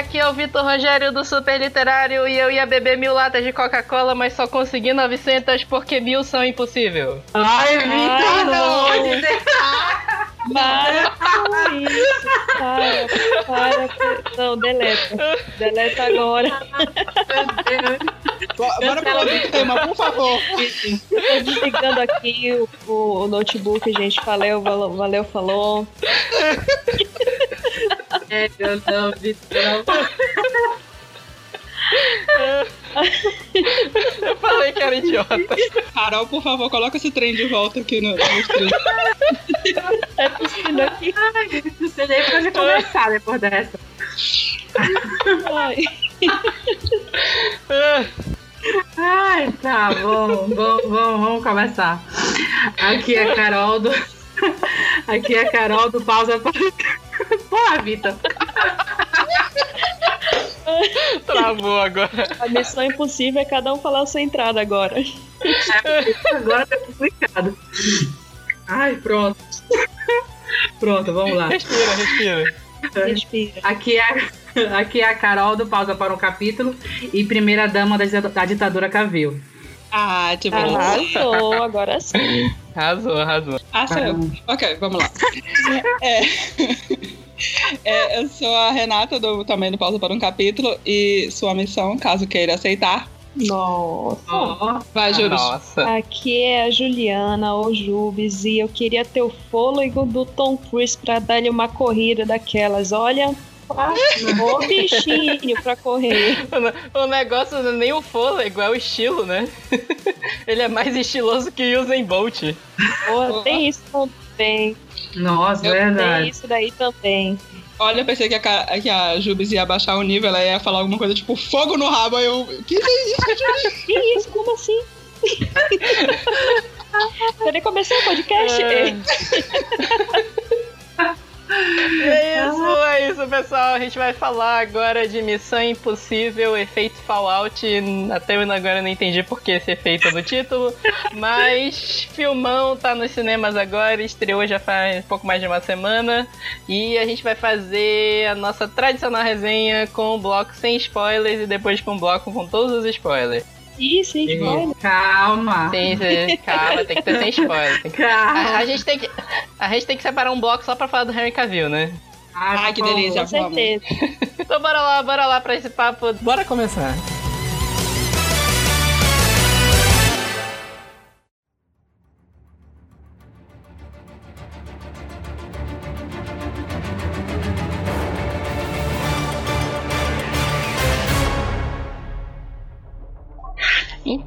aqui é o Vitor Rogério do Super Literário e eu ia beber mil latas de Coca-Cola, mas só consegui 900 porque mil são impossível. Ai, Vitor, não dizer. Para com isso. Para, para. Não, deleta. Deleta agora. Bora pro outro tema, por favor. Tô desligando aqui o, o- o notebook, gente. Valeu, valeu, valeu falou. É, eu não, Vitor, não. Eu falei que era idiota. Carol, por favor, coloca esse trem de volta aqui no, no stream. Tá tossindo aqui. Ai, não sei nem pra onde começar depois dessa. Ai. Ai, tá bom, bom, bom, vamos começar. Aqui é a Carol do. Aqui é a Carol do Pausa para. Porra, Vitor. Travou agora. A missão impossível é cada um falar a sua entrada agora. Agora tá complicado. Ai, pronto. Pronto, vamos lá. Respira, respira. Respira. Aqui é, aqui é a Carol do Pausa para um Capítulo e primeira dama da, da ditadura Cavil. Ah, tipo. Arrasou, agora sim. Arrasou, arrasou. Ah, sou eu. Ok, vamos lá. É. É, eu sou a Renata, do, também do Pausa para um Capítulo, e sua missão, caso queira aceitar, Nossa. Vai, Júlio. Nossa. Aqui é a Juliana, ou Jubes, e eu queria ter o fôlego do Tom Cruise pra dar-lhe uma corrida daquelas. Olha, o bichinho pra correr. O negócio não é nem o fôlego, é o estilo, né? Ele é mais estiloso que o Usain Bolt. Pô, tem isso também. nossa, Eu Tem verdade. isso daí também. Olha, eu pensei que a, que a Jubes ia baixar o nível, ela ia falar alguma coisa tipo fogo no rabo, aí eu. Que isso, Que isso? Como assim? Eu nem comecei o podcast. É. É isso, é isso, pessoal. A gente vai falar agora de Missão Impossível, efeito Fallout. Até eu agora não entendi por que esse efeito no título. Mas filmão tá nos cinemas agora, estreou já faz pouco mais de uma semana. E a gente vai fazer a nossa tradicional resenha com um bloco sem spoilers e depois com um bloco com todos os spoilers. Ih, sim, spoiler. Calma. Sim, sim, calma, tem que ter sem spoiler. Tem que- A, Calma. a gente tem que, a gente tem que separar um bloco só pra falar do Henry Cavill, né? Ai, que delícia. Com certeza. Então bora lá, bora lá pra esse papo. Bora começar.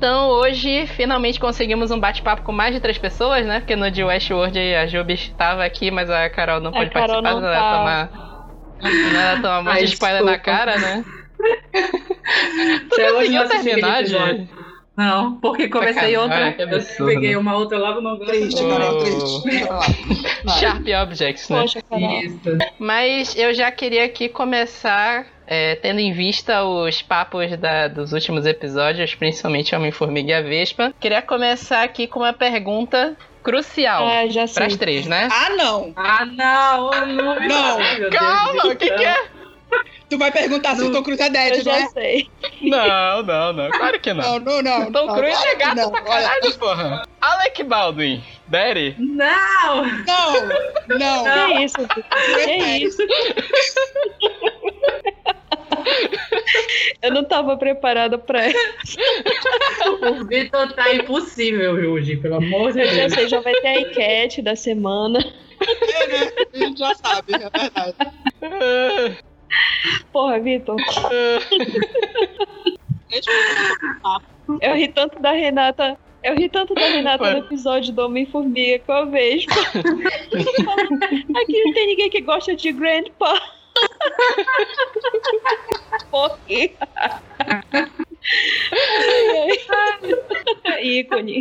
Então hoje finalmente conseguimos um bate-papo com mais de três pessoas, né? Porque no de Westworld a Jubi estava aqui, mas a Carol não pôde Carol participar, não ela tá. tomar. ela um monte de spoiler na desculpa. cara, né? Tu Até hoje conseguiu terminar. Júbi? Não, porque comecei outra. Eu peguei uma outra logo no Triste, Oh. Carol, triste. Sharp Objects, né? Poxa. Isso. Mas eu já queria aqui começar é, tendo em vista os papos da- dos últimos episódios, principalmente Homem-Formiga e a Vespa. Queria começar aqui com uma pergunta crucial Ah, já para as sei. três, né? Ah, não! Ah, não, não. Não. Ai, Calma, o que, céu. que é? Tu vai perguntar se o Tom Cruise é Eu dead, não já é? sei. Não, não, não. Claro que não. Não, não, não. Tom não, Cruise claro é que gato não. pra Olha, caralho, porra. Alec Baldwin. Daddy. Não! Não, não. Que isso? Vitor? Que isso? Eu não tava preparada pra isso. O Vitor tá impossível, Judy, pelo amor de Eu já Deus. sei, já vai ter a enquete da semana. É, né? A gente já sabe, é verdade. Porra, Vitor, eu eu ri tanto da Renata. Eu ri tanto da Renata Ué. no episódio do Homem-Formiga que eu vejo. Aqui não tem ninguém que gosta de Grandpa. Por quê? Ai, ai. Ícone.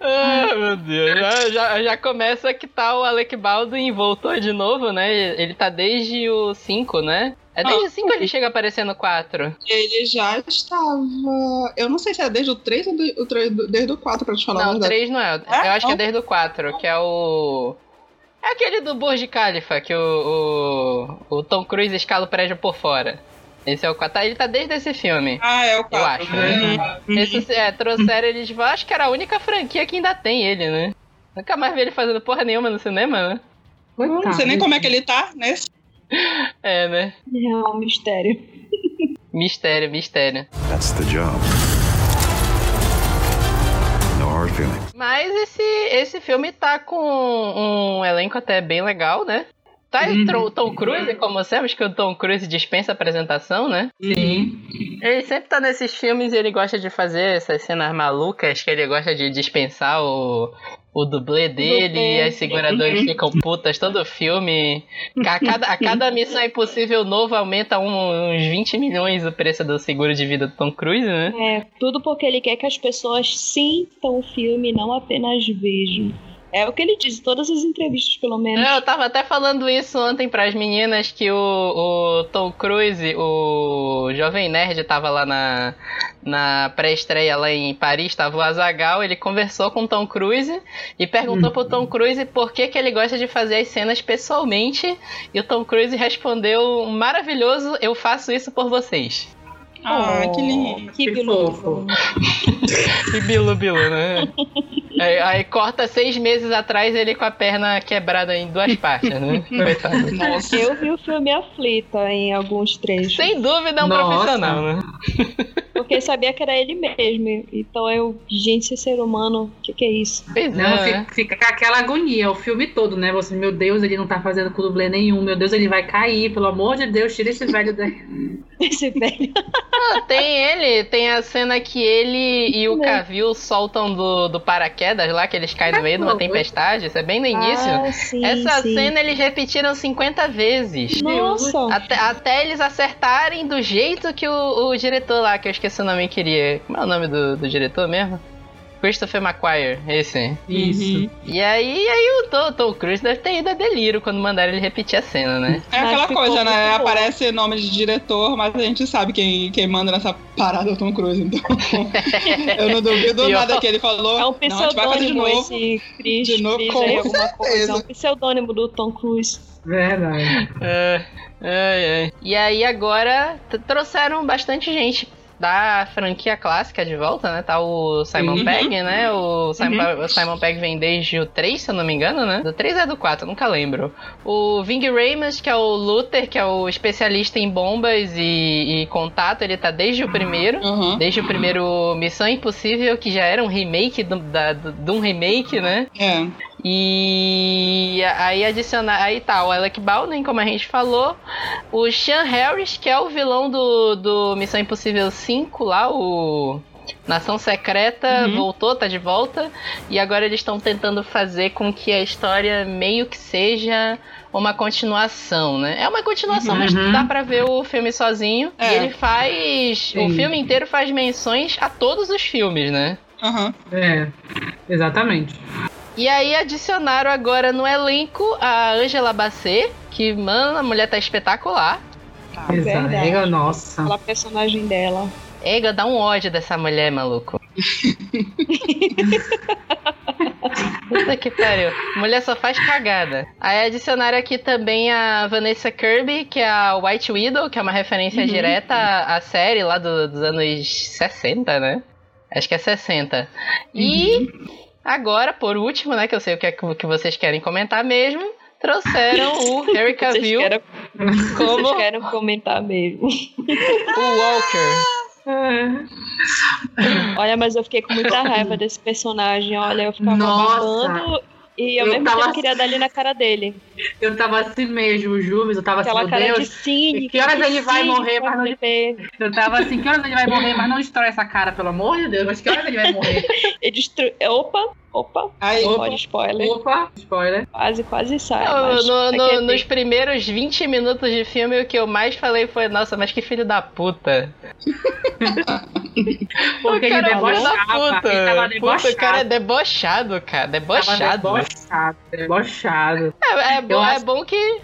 Ah, meu Deus. Já, já, já começa que tá o Alec Baldwin voltou de novo, né? Ele tá desde o 5, né? É desde o 5 ele chega a aparecer no 4. Ele já estava. Eu não sei se é desde o 3 ou de- o 3 do- desde o 4, pra te falar a Não, o verdade. 3 não é. É? Eu acho que é Não? desde o 4, que é o. É aquele do Burj Khalifa, que o, o, o Tom Cruise escala o prédio por fora. Esse é o 4. Ele tá desde esse filme. Ah, é o 4. Eu acho. Né? Esse, é, trouxeram eles. Acho que era a única franquia que ainda tem ele, né? Nunca mais vi ele fazendo porra nenhuma no cinema, né? Não sei nem como é que ele tá nesse. É, né? É um mistério. Mistério, mistério. That's the job. Mas esse, esse filme tá com um elenco até bem legal, né? Tá uhum. Tom Cruise, como sabemos que o Tom Cruise dispensa apresentação, né? Sim. Ele sempre tá nesses filmes e ele gosta de fazer essas cenas malucas que ele gosta de dispensar o, o dublê dele e as seguradoras ficam putas todo o filme. A cada, a cada missão impossível novo aumenta um, uns 20 milhões o preço do seguro de vida do Tom Cruise, né? É, tudo porque ele quer que as pessoas sintam o filme, não apenas vejam. É o que ele diz em todas as entrevistas, pelo menos. É, eu tava até falando isso ontem pras meninas que o, o Tom Cruise, o Jovem Nerd, tava lá na, na pré-estreia lá em Paris, tava o Azagal, ele conversou com o Tom Cruise e perguntou hum. pro Tom Cruise por que, que ele gosta de fazer as cenas pessoalmente. E o Tom Cruise respondeu: maravilhoso, eu faço isso por vocês. Ah, oh, que lindo. Que, que fofo. que bilu bilu, né? Aí, aí, corta seis meses atrás ele com a perna quebrada em duas partes, né? Nossa. Eu vi o filme aflita em alguns trechos. Sem dúvida é um Nossa. profissional, né? Porque sabia que era ele mesmo. Então eu, gente, esse ser humano, o que, que é isso? Pois não, é. fica, fica, com aquela agonia, o filme todo, né? Você, meu Deus, ele não tá fazendo com dublê nenhum. Meu Deus, ele vai cair. Pelo amor de Deus, tira esse velho daí. Esse velho. Ah, tem ele, tem a cena que ele e o Cavil soltam do, do paraquedas lá, que eles caem no meio de uma tempestade. Isso é bem no início. Ah, sim, Essa sim. cena eles repetiram 50 vezes. Nossa! Até, até eles acertarem do jeito que o, o diretor lá, que eu esqueci o nome, queria. Como é o nome do, do diretor mesmo? Christopher McQuire, esse. Isso. Uhum. E aí, aí o Tom, Tom Cruise deve ter ido a delírio quando mandaram ele repetir a cena, né? É aquela coisa, né? Aparece nome de diretor, mas a gente sabe quem, quem manda nessa parada é o Tom Cruise, então. eu não duvido nada que ele falou. É um pseudônimo esse Chris, de novo, Chris com aí, alguma coisa. É um pseudônimo do Tom Cruise. Verdade. É, é, é. E aí agora trouxeram bastante gente da franquia clássica de volta, né? Tá o Simon uhum. Pegg, né? O Simon, uhum. o Simon Pegg vem desde o 3, se eu não me engano, né? Do 3 é do 4, nunca lembro. O Ving Rhames, que é o Luther, que é o especialista em bombas e, e contato, ele tá desde o primeiro. Uhum. Desde o primeiro Missão Impossível, que já era um remake do, da, do, de um remake, né? É. E aí adicionar. Aí tá, o Alec Baldwin, como a gente falou. O Sean Harris, que é o vilão do, do Missão Impossível 5 lá, o. Nação Secreta uhum. voltou, tá de volta. E agora eles estão tentando fazer com que a história meio que seja uma continuação, né? É uma continuação, uhum. mas dá pra ver o filme sozinho. É. E ele faz. Sim. O filme inteiro faz menções a todos os filmes, né? Uhum. É, exatamente. E aí adicionaram agora no elenco a Angela Bassett, que, mano, a mulher tá espetacular. Ah, Exato. nossa. Aquela personagem dela. Ega, dá um ódio dessa mulher, maluco. Puta que pariu. Mulher só faz cagada. Aí adicionaram aqui também a Vanessa Kirby, que é a White Widow, que é uma referência uhum. direta à, à série lá do, dos anos 60, né? Acho que é 60. E uhum. Agora, por último, né, que eu sei o que, é que vocês querem comentar mesmo, trouxeram o Harry Cavill vocês querem, como... Vocês querem comentar mesmo. O Walker. Olha, mas eu fiquei com muita raiva desse personagem. Olha, eu ficava Nossa. babando e ao eu mesmo tava... tempo queria dar ali na cara dele. Eu tava assim mesmo, Júlio. Eu tava Aquela assim, cara Deus, de. Que horas ele vai morrer, mas não. Eu tava assim, que horas ele vai morrer, mas não destrói essa cara, pelo amor de Deus. Mas que horas ele vai morrer? ele destrói. Opa, Opa, Aí, opa, spoiler. Opa, spoiler. Quase, quase sai. No, no, no, nos primeiros 20 minutos de filme, o que eu mais falei foi: Nossa, mas que filho da puta. Porque o cara ele é puta. puta. O cara é debochado, cara. Debochado. Debochado, debochado. É, é, bom, é bom que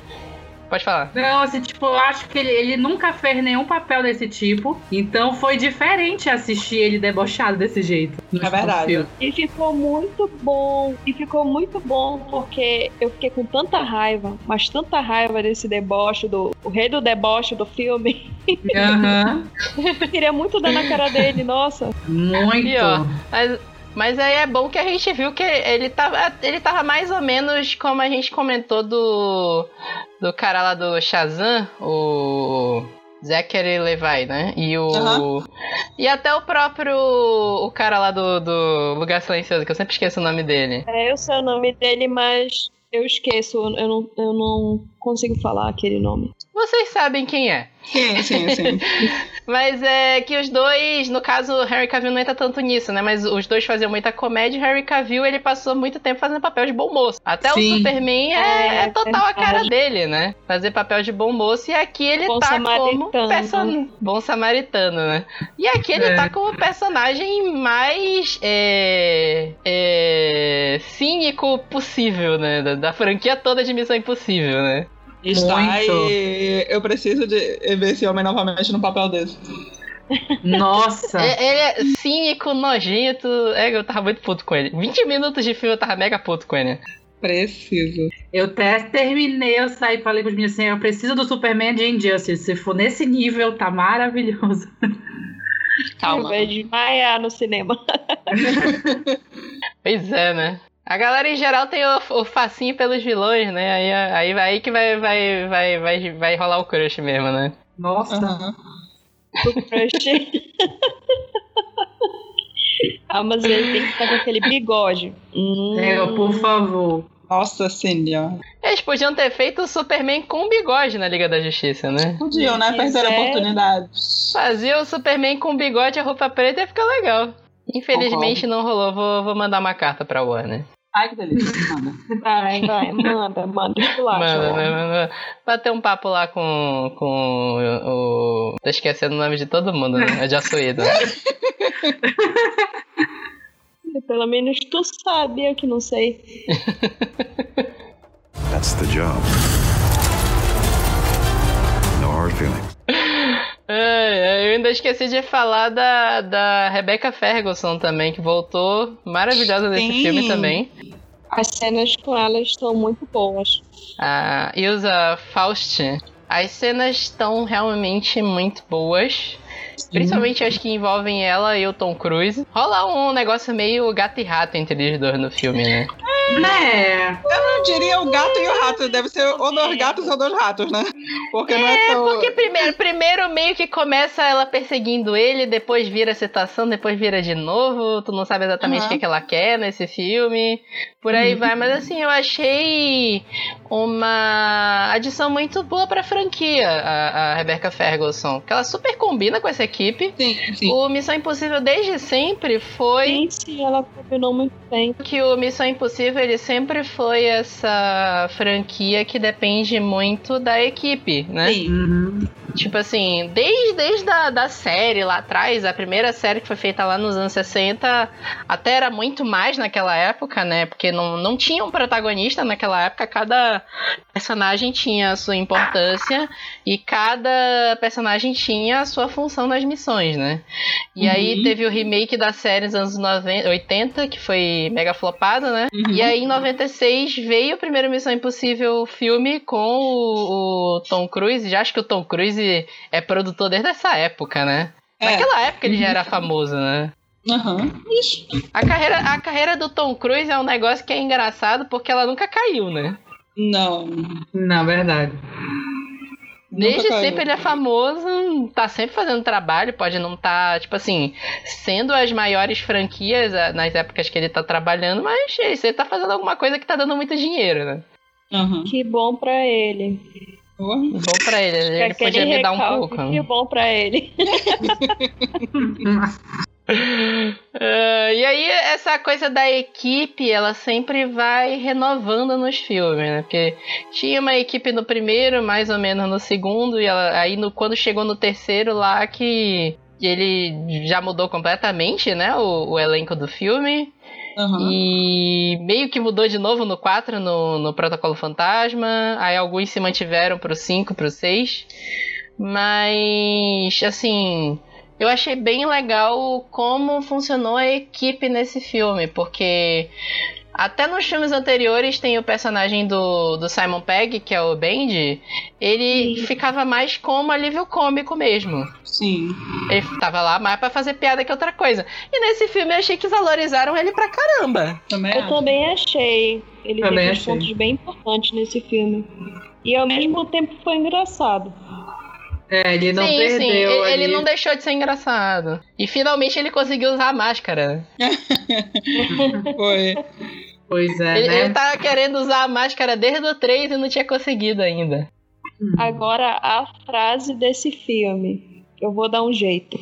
pode falar. Não, assim, tipo, eu acho que ele, ele nunca fez nenhum papel desse tipo. Então foi diferente assistir ele debochado desse jeito. É verdade. E ficou muito bom. E ficou muito bom porque eu fiquei com tanta raiva, mas tanta raiva desse deboche, do o rei do deboche do filme. Aham. Eu queria muito dar na cara dele, nossa. Muito. E, ó, Mas, mas aí é bom que a gente viu que ele tava, ele tava mais ou menos como a gente comentou do, do cara lá do Shazam, o Zachary Levi, né? E o. Aham. E até o próprio. O cara lá do, do Lugar Silencioso, que eu sempre esqueço o nome dele. É, eu sei o nome dele, mas eu esqueço, eu não, eu não consigo falar aquele nome. Vocês sabem quem é. Sim, sim, sim. Mas é que os dois, no caso, o Harry Cavill não entra tanto nisso, né? Mas os dois faziam muita comédia e o Harry Cavill, ele passou muito tempo fazendo papel de bom moço. Até Sim. o Superman é, É, é total a cara verdade. dele, né? Fazer papel de bom moço e aqui ele Bom tá samaritano. como person... bom samaritano, né? E aqui ele É. tá como personagem mais é, é, cínico possível, né? Da, da franquia toda de Missão Impossível, né? Está Muito. e eu preciso de ver esse homem novamente no papel desse. Nossa. É- Ele é cínico, nojento. É, eu tava muito puto com ele. 20 minutos de filme eu tava mega puto com ele. Preciso. Eu até terminei, eu saí e falei pros meninos assim, eu preciso do Superman de Injustice. Se for nesse nível, tá maravilhoso. Calma. Vai desmaiar no cinema. Pois é, né? A galera em geral tem o, o facinho pelos vilões, né? Aí, aí, aí que vai, vai, vai, vai, vai rolar o crush mesmo, né? Nossa. Aham. O crush. ah, mas ele tem que estar com aquele bigode. Hum. É, por favor. Nossa senhora. Eles podiam ter feito o Superman com bigode na Liga da Justiça, né? Podiam, né? Perder a quiser. oportunidade. Fazia o Superman com bigode e a roupa preta ia ficar legal. Infelizmente não rolou. Vou, vou mandar uma carta pra Warner. Ai, que delícia. Manda. Vai, vai, manda, manda. Esculacha, Manda, né, manda. Bater um papo lá com, com o, o. Tô esquecendo o nome de todo mundo, né? É de Açoído. Pelo menos tu sabe, eu que não sei. That's the job. No hard feelings. É, eu ainda esqueci de falar da, da Rebecca Ferguson também, que voltou maravilhosa nesse Sim. filme também. As cenas com ela estão muito boas. A Ilsa Faust. As cenas estão realmente muito boas. Principalmente as que envolvem ela e o Tom Cruise. Rola um negócio meio gato e rato entre os dois no filme, né? Né? Eu não diria o gato e o rato. Deve ser ou dois gatos ou dois ratos, né? Porque não é tão... Porque primeiro, primeiro meio que começa ela perseguindo ele, depois vira a situação, depois vira de novo. Tu não sabe exatamente o Uhum. que, que ela quer nesse filme. Por aí vai. Mas assim, eu achei uma adição muito boa pra franquia, a, a Rebecca Ferguson. Que ela super combina com essa equipe. Sim, sim. O Missão Impossível desde sempre foi Sim, sim, ela combinou muito bem. que o Missão Impossível ele sempre foi essa franquia que depende muito da equipe, né? Sim. Uhum. Tipo assim, desde, desde a da série lá atrás, a primeira série que foi feita lá nos anos 60, até era muito mais naquela época, né? Porque não, não tinha um protagonista naquela época, cada personagem tinha a sua importância e cada personagem tinha a sua função nas missões, né? E aí Uhum. teve o remake da série nos anos 90, 80, que foi mega flopado, né? Uhum. E aí, em 96, veio o primeiro Missão Impossível filme com o, o Tom Cruise. Já acho que o Tom Cruise é produtor desde essa época, né? É. Naquela época ele já era famoso, né? Aham. Ixi. A carreira, a carreira do Tom Cruise é um negócio que é engraçado porque ela nunca caiu, né? Não. Na verdade. Desde sempre ele é famoso, tá sempre fazendo trabalho, pode não estar, tipo assim, sendo as maiores franquias ah, nas épocas que ele tá trabalhando, mas ele sempre tá fazendo alguma coisa que tá dando muito dinheiro, né? Aham. Que bom pra ele. Bom pra ele, ele Aquele podia me dar um pouco. Que bom pra ele. Ah, e aí, essa coisa da equipe, ela sempre vai renovando nos filmes, né? Porque tinha uma equipe no primeiro, mais ou menos no segundo, e ela, aí no, quando chegou no terceiro lá que ele já mudou completamente, né? O, o elenco do filme. Aham. E meio que mudou de novo no 4, no, no Protocolo Fantasma. Aí alguns se mantiveram pro 5, pro 6. Mas, assim, eu achei bem legal como funcionou a equipe nesse filme, porque até nos filmes anteriores tem o personagem do, do Simon Pegg, que é o Bendy, ele Sim. ficava mais como alívio cômico mesmo. Sim. Ele tava lá mais pra fazer piada que outra coisa. E nesse filme eu achei que valorizaram ele pra caramba. Também Eu acho. também achei. Ele Também teve uns achei. pontos bem importantes nesse filme. E ao mesmo tempo foi engraçado. É, ele não sim, perdeu sim, ele, ali. ele não deixou de ser engraçado. E finalmente ele conseguiu usar a máscara. Foi. Pois é, Ele, né? ele tava querendo usar a máscara desde o 3 e não tinha conseguido ainda. Agora a frase desse filme. Eu vou dar um jeito.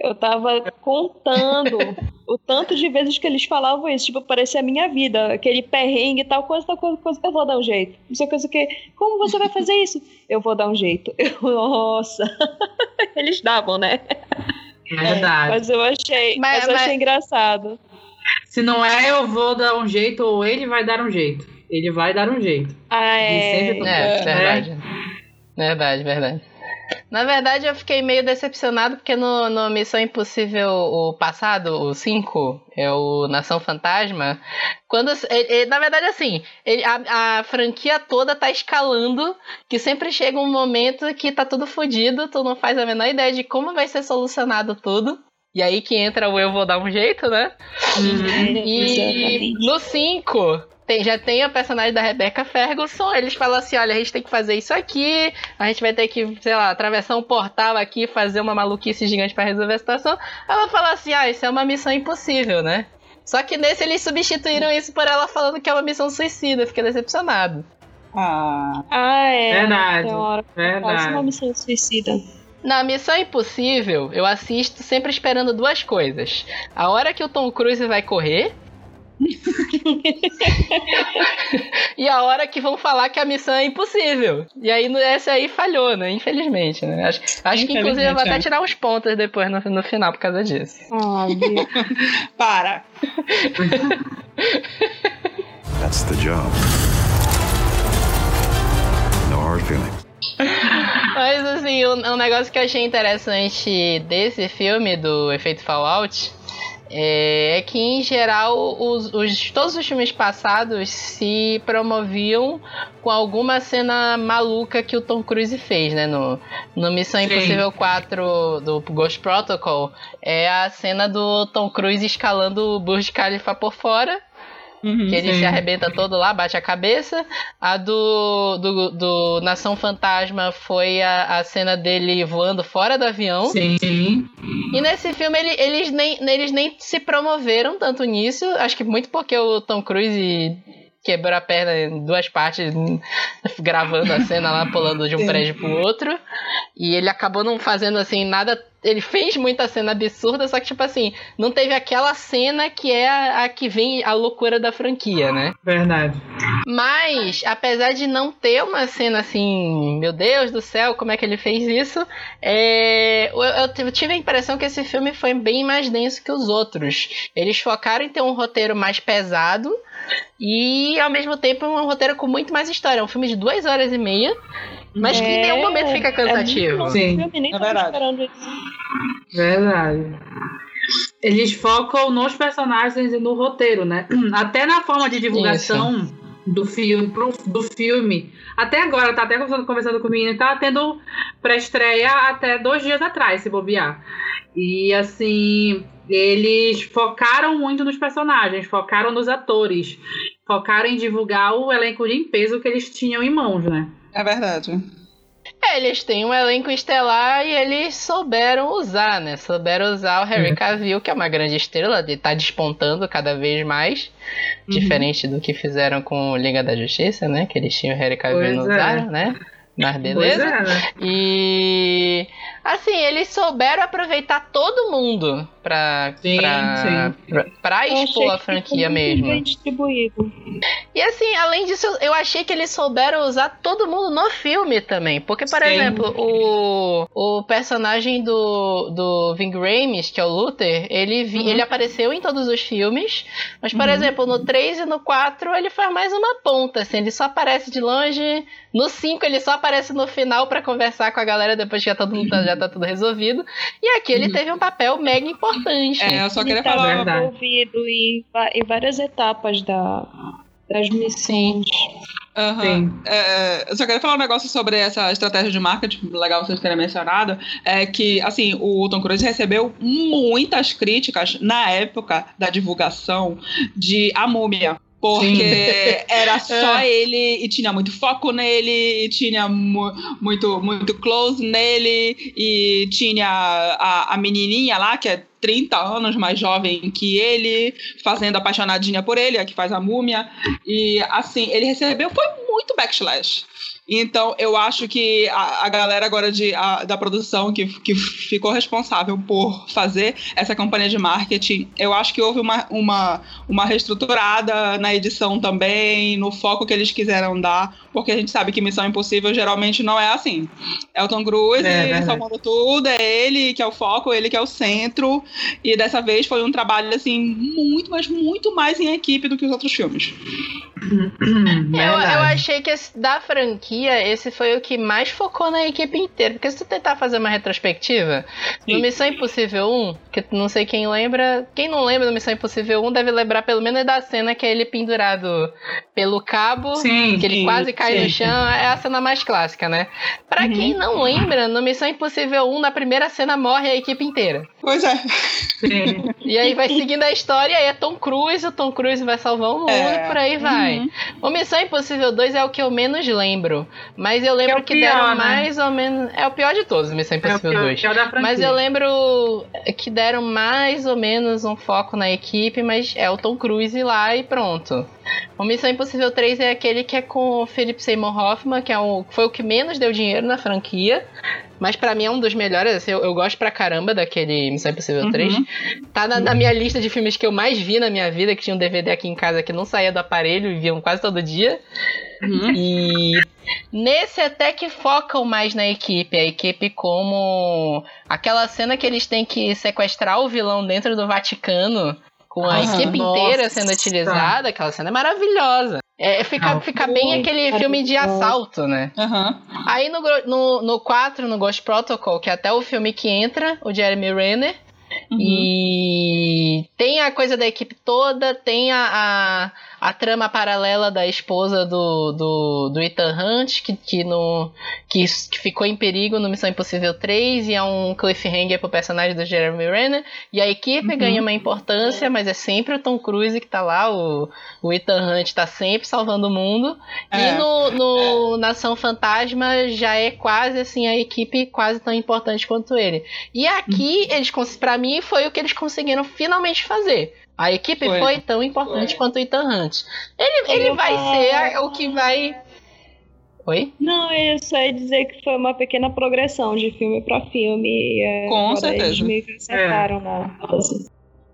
Eu tava contando o tanto de vezes que eles falavam isso. Tipo, parecia a minha vida. Aquele perrengue, tal coisa, tal coisa, coisa. Eu vou dar um jeito. Não sei o que, não sei o que. Como você vai fazer isso? Eu vou dar um jeito. Eu, nossa. Eles davam, né? Verdade. Mas eu achei, Mas- mas, eu achei mas- engraçado. Se não é, eu vou dar um jeito, ou ele vai dar um jeito. Ele vai dar um jeito. Ah, Ele é. sempre É, É. verdade. Verdade, verdade. Na verdade, eu fiquei meio decepcionado porque no, no Missão Impossível, o passado, o 5, é o Nação Fantasma. Quando. ele- ele- na verdade, assim, ele- a, a franquia toda tá escalando, que sempre chega um momento que tá tudo fodido, tu não faz a menor ideia de como vai ser solucionado tudo. E aí que entra o eu vou dar um jeito, né? E Exatamente. no 5, tem, já tem a personagem da Rebecca Ferguson. Eles falam assim: olha, a gente tem que fazer isso aqui, a gente vai ter que, sei lá, atravessar um portal aqui, fazer uma maluquice gigante pra resolver a situação. Ela fala assim: ah, isso é uma missão impossível, né? Só que nesse eles substituíram isso por ela falando que é uma missão suicida. Eu Fiquei decepcionado. Ah. Ah, é. Verdade. Que faz uma Verdade. missão suicida. Na Missão Impossível, eu assisto sempre esperando duas coisas. A hora que o Tom Cruise vai correr. e a hora que vão falar que a missão é impossível. E aí, essa aí falhou, né? Infelizmente, né? Acho, acho que, inclusive, eu vou até é. tirar uns pontos depois no, no final por causa disso. Ah, Bia. Para. That's the job. No hard feelings. Mas, assim, um, um negócio que eu achei interessante desse filme, do Efeito Fallout, é, é que, em geral, os, os- todos os filmes passados se promoviam com alguma cena maluca que o Tom Cruise fez, né? No, no Missão Sim. Impossível 4 do Ghost Protocol, é a cena do Tom Cruise escalando o Burj Khalifa por fora. Uhum. Que ele Sim. se arrebenta todo lá, bate a cabeça. A do, do, do Nação Fantasma foi a, a cena dele voando fora do avião. Sim, sim. E nesse filme ele- eles, nem, eles nem se promoveram tanto nisso. Acho que muito porque o Tom Cruise quebrou a perna em duas partes, gravando a cena lá, pulando de um prédio pro outro. E ele acabou não fazendo assim nada. Ele fez muita cena absurda, só que, tipo assim, não teve aquela cena que é a, a que vem a loucura da franquia, né? Verdade. Mas, apesar de não ter uma cena assim, meu Deus do céu, como é que ele fez isso? é, eu, eu tive a impressão que esse filme foi bem mais denso que os outros. Eles focaram em ter um roteiro mais pesado e, ao mesmo tempo, um roteiro com muito mais história. É um filme de duas horas e meia, mas que em nenhum momento fica cansativo. É Sim. filme, nem É verdade. esperando isso. Verdade. Eles focam nos personagens e no roteiro, né? Até na forma de divulgação do filme, pro- do filme. Até agora, tá até conversando, conversando com o menino, tá tendo pré-estreia até dois dias atrás, se bobear. E assim, eles focaram muito nos personagens, focaram nos atores, focaram em divulgar o elenco de peso que eles tinham em mãos, né? É verdade. É, eles têm um elenco estelar e eles souberam usar, né? Souberam usar o Harry Uhum. Cavill, que é uma grande estrela, ele tá despontando cada vez mais, Uhum. diferente do que fizeram com o Liga da Justiça, né? Que eles tinham o Harry Cavill e não Pois é. usaram, né? Mas beleza. Pois é, né? E assim, eles souberam aproveitar todo mundo. Pra, Sim, pra, sim. pra, pra expor a franquia mesmo. Bem distribuído. E assim, além disso, eu achei que eles souberam usar todo mundo no filme também. Porque, por Sim. exemplo, o, o personagem do, do Ving Rhames, que é o Luther, ele, vi- Uhum. ele apareceu em todos os filmes. Mas, por Uhum. exemplo, no 3 e no 4 ele faz mais uma ponta, assim, ele só aparece de longe. No 5 ele só aparece no final pra conversar com a galera depois que já, todo mundo tá, já tá tudo resolvido. E aqui ele Uhum. teve um papel mega importante. É, eu só queria tá falar. Verdade. envolvido em, em várias etapas da, das missões. Aham. Sim. É, eu só queria falar um negócio sobre essa estratégia de marketing, legal vocês terem mencionado, é que, assim, o Tom Cruise recebeu muitas críticas na época da divulgação de A Múmia. Porque era só ele e tinha muito foco nele, e tinha mu- muito, muito close nele, e tinha a, a menininha lá, que é 30 anos mais jovem que ele, fazendo apaixonadinha por ele, a que faz a múmia. E assim, ele recebeu foi muito backslash. Então, eu acho que a, a galera agora de, a- da produção que, que ficou responsável por fazer essa campanha de marketing, eu acho que houve uma, uma, uma reestruturada na edição também, no foco que eles quiseram dar, porque a gente sabe que Missão Impossível geralmente não é assim. É o Tom Cruise É, salvando tudo, é ele que é o foco, ele que é o centro, e dessa vez foi um trabalho, assim, muito, mas muito mais em equipe do que os outros filmes. Eu, eu Verdade. achei que esse- da franquia, esse foi o que mais focou na equipe inteira. Porque se tu tentar fazer uma retrospectiva, no. Missão Impossível 1, que não sei quem lembra. Quem não lembra do Missão Impossível 1 deve lembrar pelo menos da cena que é ele pendurado pelo cabo. Sim, Que ele sim, quase cai no sim. chão, é a cena mais clássica, né? Pra Uhum. quem não lembra, no Missão Impossível 1, na primeira cena morre a equipe inteira. Pois é. sim. E aí vai seguindo a história, e é Tom Cruise, o Tom Cruise vai salvar o mundo, É. e por aí vai. Uhum. O Missão Impossível 2 é o que eu menos lembro. Mas eu lembro É que, pior, deram né? mais ou menos. É o pior de todos, Missão É o Impossível pior, 2. pior. Mas eu lembro que deram mais ou menos um foco na equipe, mas é o Tom Cruise lá e pronto. O Missão Impossível 3 é aquele que é com o Philip Seymour Hoffman, que é o, foi o que menos deu dinheiro na franquia. Mas pra mim é um dos melhores, assim, eu, eu gosto pra caramba daquele Missão Impossível Uhum. 3. Tá na, na minha lista de filmes que eu mais vi na minha vida, que tinha um DVD aqui em casa que não saía do aparelho e viam quase todo dia. Uhum. E nesse até que focam mais na equipe, a equipe como aquela cena que eles têm que sequestrar o vilão dentro do Vaticano, com a Aham. equipe Nossa. inteira sendo utilizada, aquela cena é maravilhosa. É, fica, Não, fica bem aquele filme de maravilhoso. assalto, né? Aham. Aí no, no, no 4, no Ghost Protocol, que é até o filme que entra, o Jeremy Renner, Uhum. e tem a coisa da equipe toda, tem a, a, a trama paralela da esposa do, do, do Ethan Hunt, que, que, no, que, que ficou em perigo no Missão Impossível 3, e é um cliffhanger pro personagem do Jeremy Renner. E a equipe Uhum. ganha uma importância, mas é sempre o Tom Cruise que tá lá, o, o Ethan Hunt tá sempre salvando o mundo. É. E no, no Nação Fantasma já é quase assim, a equipe quase tão importante quanto ele. E aqui, eles cons- pra mim, foi o que eles conseguiram finalmente fazer. A equipe foi, Foi. tão importante Foi. quanto o Ethan Hunt. Ele, ele Eu vai vou- ser o que vai. Oi? Não, eu só ia dizer que foi uma pequena progressão de filme pra filme. e, é, Com agora certeza. Eles meio que acertaram na.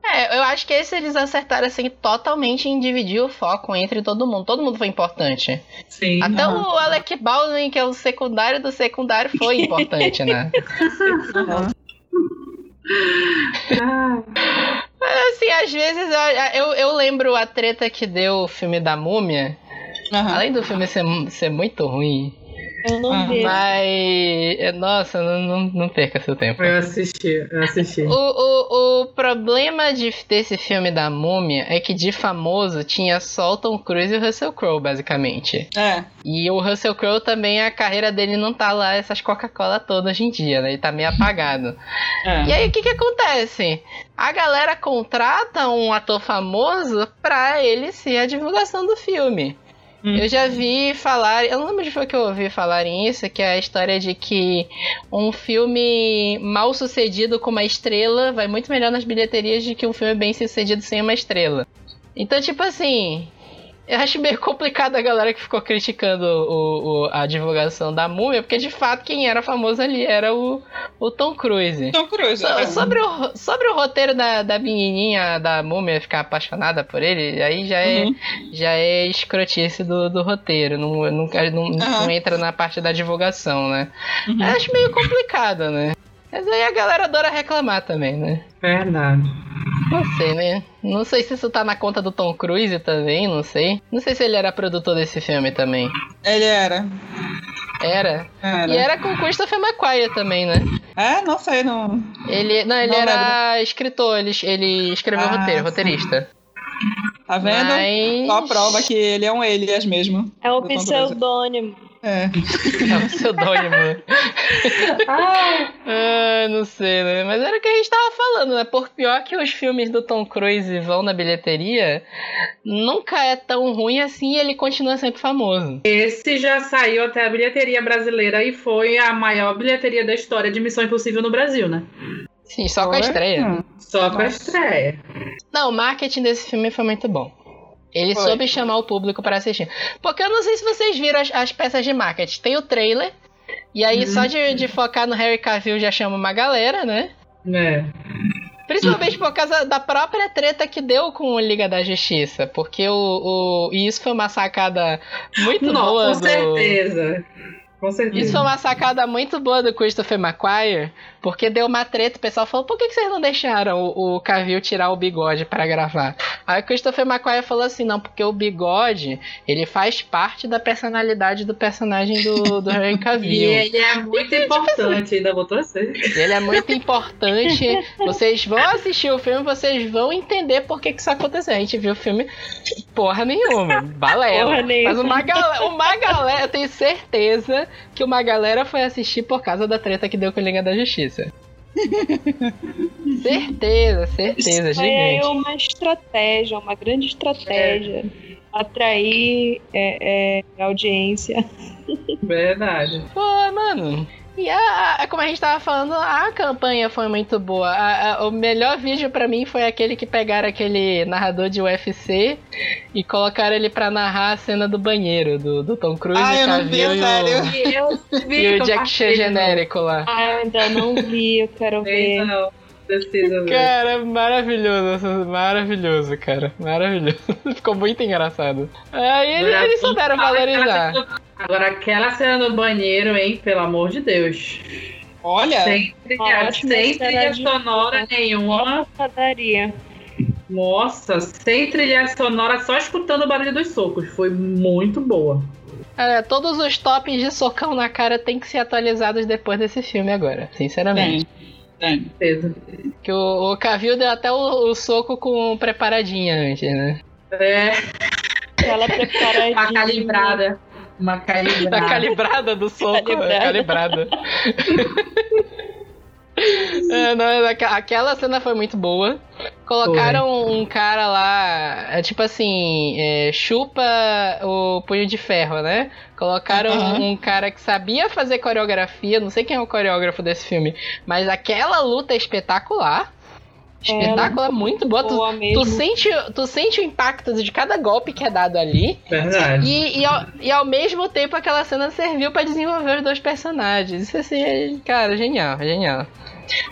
É, eu acho que esse eles acertaram assim totalmente em dividir o foco entre todo mundo. Todo mundo foi importante. Sim. Até aham. o Alec Baldwin, que é o secundário do secundário, foi importante, né? Ah, Assim, às vezes eu, eu, eu lembro a treta que deu o filme da Múmia. Aham. Além do filme ser, ser muito ruim. Eu não Ah, vi. Mas. Nossa, não, não, não perca seu tempo. eu assisti, eu assisti. O, o, o problema de, desse filme da Múmia é que de famoso tinha só o Tom Cruise e o Russell Crowe, basicamente. É. E o Russell Crowe também, a carreira dele não tá lá, essas Coca-Cola todas hoje em dia, né? Ele tá meio apagado. É. E aí, o que que acontece? A galera contrata um ator famoso pra ele ser a divulgação do filme. Hum. Eu já vi falar, eu não lembro de foi que eu ouvi falarem isso, que é a história de que um filme mal sucedido com uma estrela vai muito melhor nas bilheterias do que um filme bem sucedido sem uma estrela. Então, tipo assim, Eu acho meio complicado a galera que ficou criticando o, o- a divulgação da múmia, porque de fato quem era famoso ali era o, o Tom Cruise. Tom Cruise. So- é. sobre, o, sobre o roteiro da, da menininha da múmia ficar apaixonada por ele, aí já é, Uhum. já é escrotice do, do roteiro, não, não, não, não Aham. entra na parte da divulgação, né? Uhum. Eu acho meio complicado, né? Mas aí a galera adora reclamar também, né? Verdade. Não sei, né? Não sei se isso tá na conta do Tom Cruise também, não sei. Não sei se ele era produtor desse filme também. Ele era. Era. Era. E era com o Christopher McQuarrie também, né? É, não sei, não. Ele, não, ele Não era escritor, ele, ele escreveu Ah, roteiro, sim. roteirista. Tá vendo? Mas... Só a prova que ele é um Elias mesmo. É um pseudônimo. É. É um pseudônimo. Ah, ah, não sei, né? Mas era o que a gente tava falando, né? Por pior que os filmes do Tom Cruise vão na bilheteria, nunca é tão ruim assim e ele continua sempre famoso. esse já saiu até a bilheteria brasileira e foi a maior bilheteria da história de Missão Impossível no Brasil, né? Sim, só com a estreia. Só com a Nossa. estreia. Não, o marketing desse filme foi muito bom. Ele Foi. soube chamar o público pra assistir. Porque eu não sei se vocês viram as, as peças de marketing. Tem o trailer. E aí, Uhum. só de, de focar no Harry Cavill já chama uma galera, né? É. Principalmente por causa da própria treta que deu com o Liga da Justiça. Porque o. o e isso foi uma sacada muito Não, boa com do. certeza. Com certeza. Isso foi uma sacada muito boa do Christopher McQuarrie, porque deu uma treta, o pessoal falou, por que, que vocês não deixaram o, o Cavill tirar o bigode para gravar? Aí o Christopher McQuarrie falou assim, não, porque o bigode, ele faz parte da personalidade do personagem do, do Henry E Cavill. ele é muito importante, ainda botou assim. Ele é muito importante. Vocês vão assistir o filme, vocês vão entender por que, que isso aconteceu. A gente viu o filme porra nenhuma, balela. Porra nenhuma. Mas uma galera, uma galera, eu tenho certeza que uma galera foi assistir por causa da treta que deu com a Liga da Justiça. certeza, certeza, Foi aí gigante. uma estratégia, uma grande estratégia. Atrair é, é, audiência. Verdade. Pô, mano. E a, a- como a gente tava falando, a campanha foi muito boa. A- a- o melhor vídeo pra mim foi aquele que pegaram aquele narrador de UFC e colocaram ele pra narrar a cena do banheiro do, do Tom Cruise, Ah, eu não vi, e o- sério. Eu vi e o Jack Chan genérico lá. Ah, ainda não vi, eu quero ver. não. Cara, maravilhoso, maravilhoso, cara. Maravilhoso. Ficou muito engraçado. Aí eles, Agora, eles souberam valorizar. Agora, aquela cena no banheiro, hein? Pelo amor de Deus. Olha, Sem trilha, sem trilha sonora nenhuma. Padaria. Nossa, sem trilha sonora, só escutando o barulho dos socos. Foi muito boa. Cara, todos os tops de socão na cara têm que ser atualizados depois desse filme agora, sinceramente. tem. Tem. Que o, o Cavill deu até o, o soco com preparadinha antes, né? É, Aquela preparadinha. uma calibrada. Uma A calibrada. calibrada do soco, Calibrada. calibrada. calibrada. É, não, aque- aquela cena foi muito boa. Colocaram um cara lá, é tipo assim, é, chupa o punho de ferro, né? Colocaram um cara que sabia fazer coreografia, não sei quem é o coreógrafo desse filme, mas aquela luta é espetacular. Espetacular, muito boa. Tu, Boa mesmo. tu sente, tu sente o impacto de cada golpe que é dado ali. Verdade. E, e, ao, e ao mesmo tempo aquela cena serviu pra desenvolver os dois personagens. Isso assim, é, cara, genial, genial.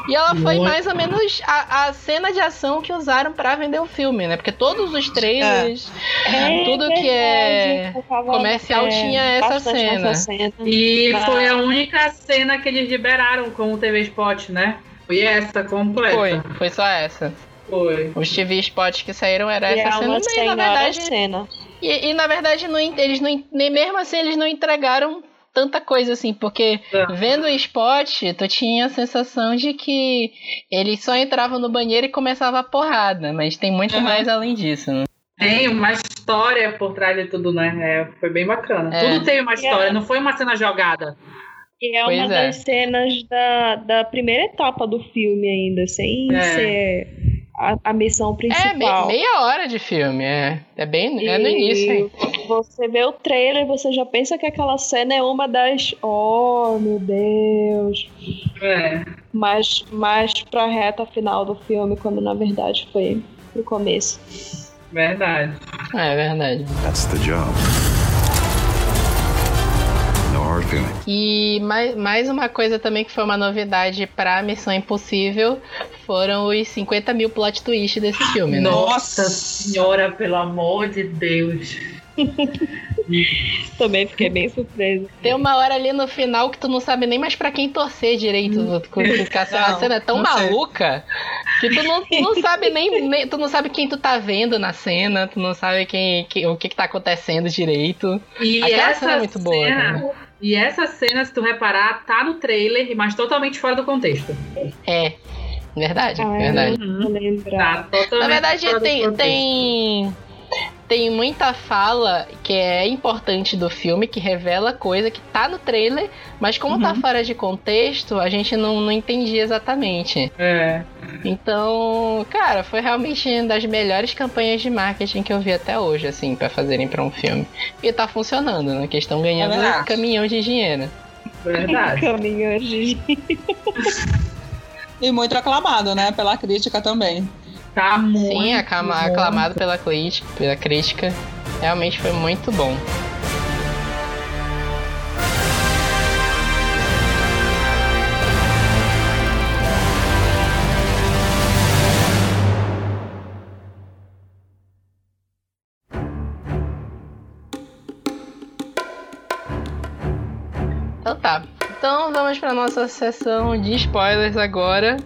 E ela foi Muito. mais ou menos a, a cena de ação que usaram pra vender o filme, né? Porque todos os trailers, É tudo que é eu tava, comercial tinha essa cena. cena. E foi a única cena que eles liberaram com o TV Spot, né? Foi essa completa. foi, foi só essa. Foi. Os TV spots que saíram era E é essa cena, uma e, na verdade, cena. E, e, na verdade, não, eles não, nem mesmo assim eles não entregaram tanta coisa assim, porque É. vendo o spot, tu tinha a sensação de que eles só entravam no banheiro e começava a porrada, mas tem muito Uhum. mais além disso, né? Tem uma história por trás de tudo, né? É, foi bem bacana. É. Tudo tem uma história, É. não foi uma cena jogada. E é Pois uma é. das cenas da, da primeira etapa do filme ainda, sem É. ser a, a missão É, me- principal. meia hora de filme, é. É bem. É no início, hein? Você vê o trailer e você já pensa que aquela cena é uma das. Oh, meu Deus. É. Mais, mais pra reta final do filme, quando na verdade foi pro começo. Verdade. É verdade. That's the job. Feelings. E mais, mais uma coisa também que foi uma novidade pra Missão Impossível foram os 50 mil plot twists desse filme, né? Nossa senhora, pelo amor de Deus. Também fiquei bem surpresa. Tem uma hora ali no final que tu não sabe nem mais pra quem torcer direito. Tu- tu- A cena- a Não, cena é tão não sei. maluca que tu não, tu não sabe nem, nem- Tu não sabe quem tu tá vendo na cena, tu não sabe quem, quem- o que, que tá acontecendo direito. E Aquela essa cena é muito boa, cena- né? E essa cena, se tu reparar, tá no trailer, mas totalmente fora do contexto. É. Verdade, Ah, verdade. Tá Na verdade, tem, tem, tem muita fala que é importante do filme, que revela coisa que tá no trailer, mas como tá fora de contexto, a gente não, não entendia exatamente. É. Então, cara, foi realmente uma das melhores campanhas de marketing que eu vi até hoje, assim, pra fazerem pra um filme. E tá funcionando, né? Que estão ganhando É um caminhão de dinheiro. Verdade. Caminhões de E muito aclamado, né? Pela crítica também. Tá muito. Sim, bom. aclamado pela crítica, pela crítica. Realmente foi muito bom. Então tá. Então vamos pra nossa sessão de spoilers agora.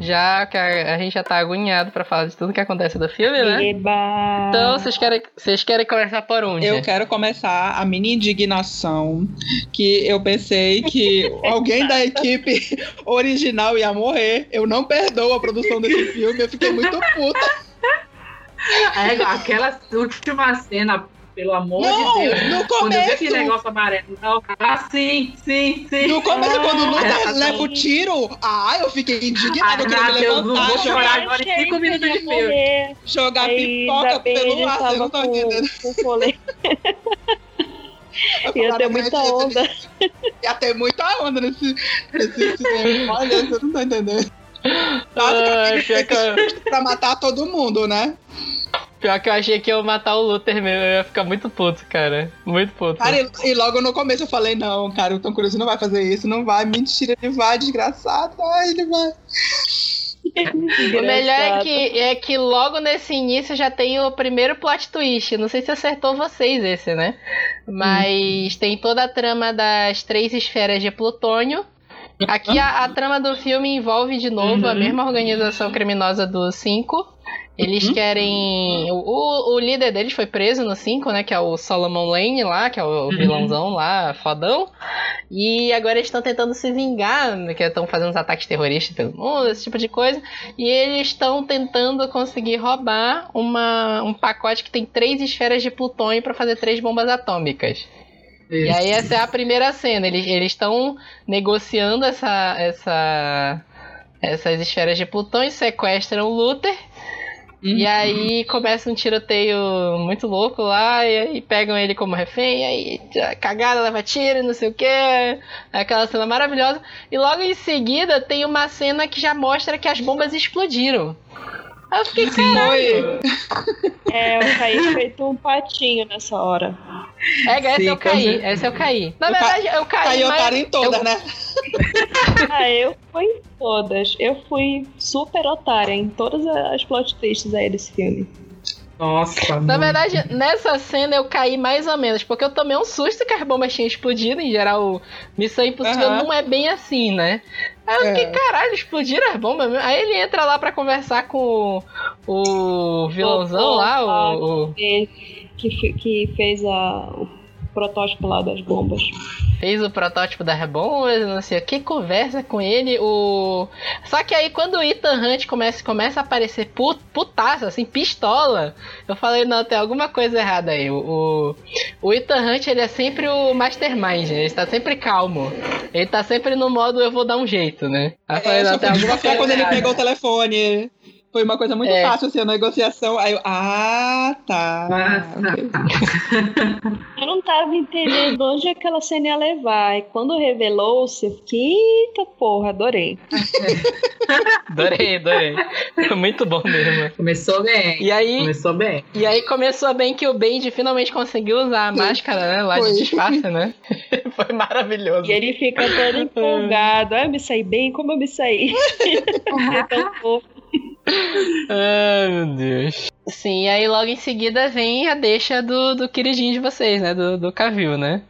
Já que a, a gente já tá agoniado pra falar de tudo que acontece do filme, né? Eba. Então, vocês querem, vocês querem começar por onde? Eu quero começar a minha indignação, que eu pensei que alguém da equipe original ia morrer. Eu não perdoo a produção desse filme, eu fiquei muito puta. É, aquela última cena, pelo amor Não, de Deus. no Quando eu vi começo, negócio amarelo. Não. Ah, sim, sim, sim. no começo, quando o Lucas Ah, leva o tiro, ah, eu fiquei indignada, eu queria Ah, me eu levantar, vou jogar, chorar agora em Achei cinco que minutos ele de filme. jogar Ainda pipoca pelo ar, vocês não estão entendendo. Eu Ia ter "Não muita onda. nisso." Ia ter muita onda nesse, nesse cinema. Olha, você não tá entendendo. Ah, que eu, pra matar todo mundo, né? pior que eu achei que ia matar o Luther mesmo. Eu ia ficar muito puto, cara. Muito puto. Cara, e, e logo no começo eu falei, não, cara, o Tom Cruise não vai fazer isso, não vai. Mentira, ele vai, desgraçado. Ai, ele vai. O melhor é que, é que logo nesse início já tem o primeiro plot twist. Não sei se acertou vocês esse, né? Mas tem toda a trama das três esferas de plutônio. Aqui a, a trama do filme envolve de novo a Uhum. mesma organização criminosa do 5. Eles querem. O, o- líder deles foi preso no 5, né? Que é o Solomon Lane lá, que é o Uhum. vilãozão lá, fodão. E agora eles estão tentando se vingar, que estão fazendo uns ataques terroristas pelo mundo, esse tipo de coisa. E eles estão tentando conseguir roubar uma, um pacote que tem três esferas de plutônio para fazer três bombas atômicas. E aí essa é a primeira cena. Eles estão negociando essa, essa, essas esferas de plutônio, sequestram o Luther. E aí começa um tiroteio muito louco lá, e aí pegam ele como refém, e aí a cagada, leva tiro, não sei o que, aquela cena maravilhosa. E logo em seguida tem uma cena que já mostra que as bombas explodiram. Aí eu fiquei, caralho. É, eu caí feito um patinho nessa hora. É, essa Sim, eu caí, certeza. essa eu caí. Na Eu verdade, eu caí, Aí eu mas... tava em todas, eu- né? Ah, eu fui em todas. Eu fui super otária em todas as plot twists aí desse filme. Nossa, Na mano. verdade, nessa cena eu caí mais ou menos, porque eu tomei um susto que as bombas tinham explodido. Em geral, Missão Impossível Aham. não é bem assim, né? Aí eu fiquei, É. caralho, explodiram as bombas mesmo. Aí ele entra lá pra conversar com o, o vilãozão O- lá, o, o- Que, que fez a, o protótipo lá das bombas. fez o protótipo das bombas, não sei o que, conversa com ele. O... Só que aí quando o Ethan Hunt começa, começa a aparecer put, putaço, assim, pistola, eu falei, não, tem alguma coisa errada aí. O, o, o Ethan Hunt, ele é sempre o mastermind, né? ele está sempre calmo. Ele tá sempre no modo eu vou dar um jeito, né? Aí eu falei, É, não, tem alguma coisa quando ele errada. pegou o telefone. Foi uma coisa muito É. fácil, assim, a negociação. Aí eu, ah, tá. Ok. Eu não tava entendendo onde aquela cena ia levar. E quando revelou-se, eu fiquei, eita porra, adorei. Adorei, adorei. Foi muito bom mesmo. Começou bem. E aí, Começou bem. e aí começou bem que o Benji finalmente conseguiu usar a máscara, né? Lá Foi. de disfarce, né? Foi maravilhoso. E ele fica todo empolgado. Ah, eu me saí bem, como eu me saí. é tão fofo. Ai, meu Deus. Sim, e aí logo em seguida vem a deixa do, do queridinho de vocês, né? Do, do Cavil, né?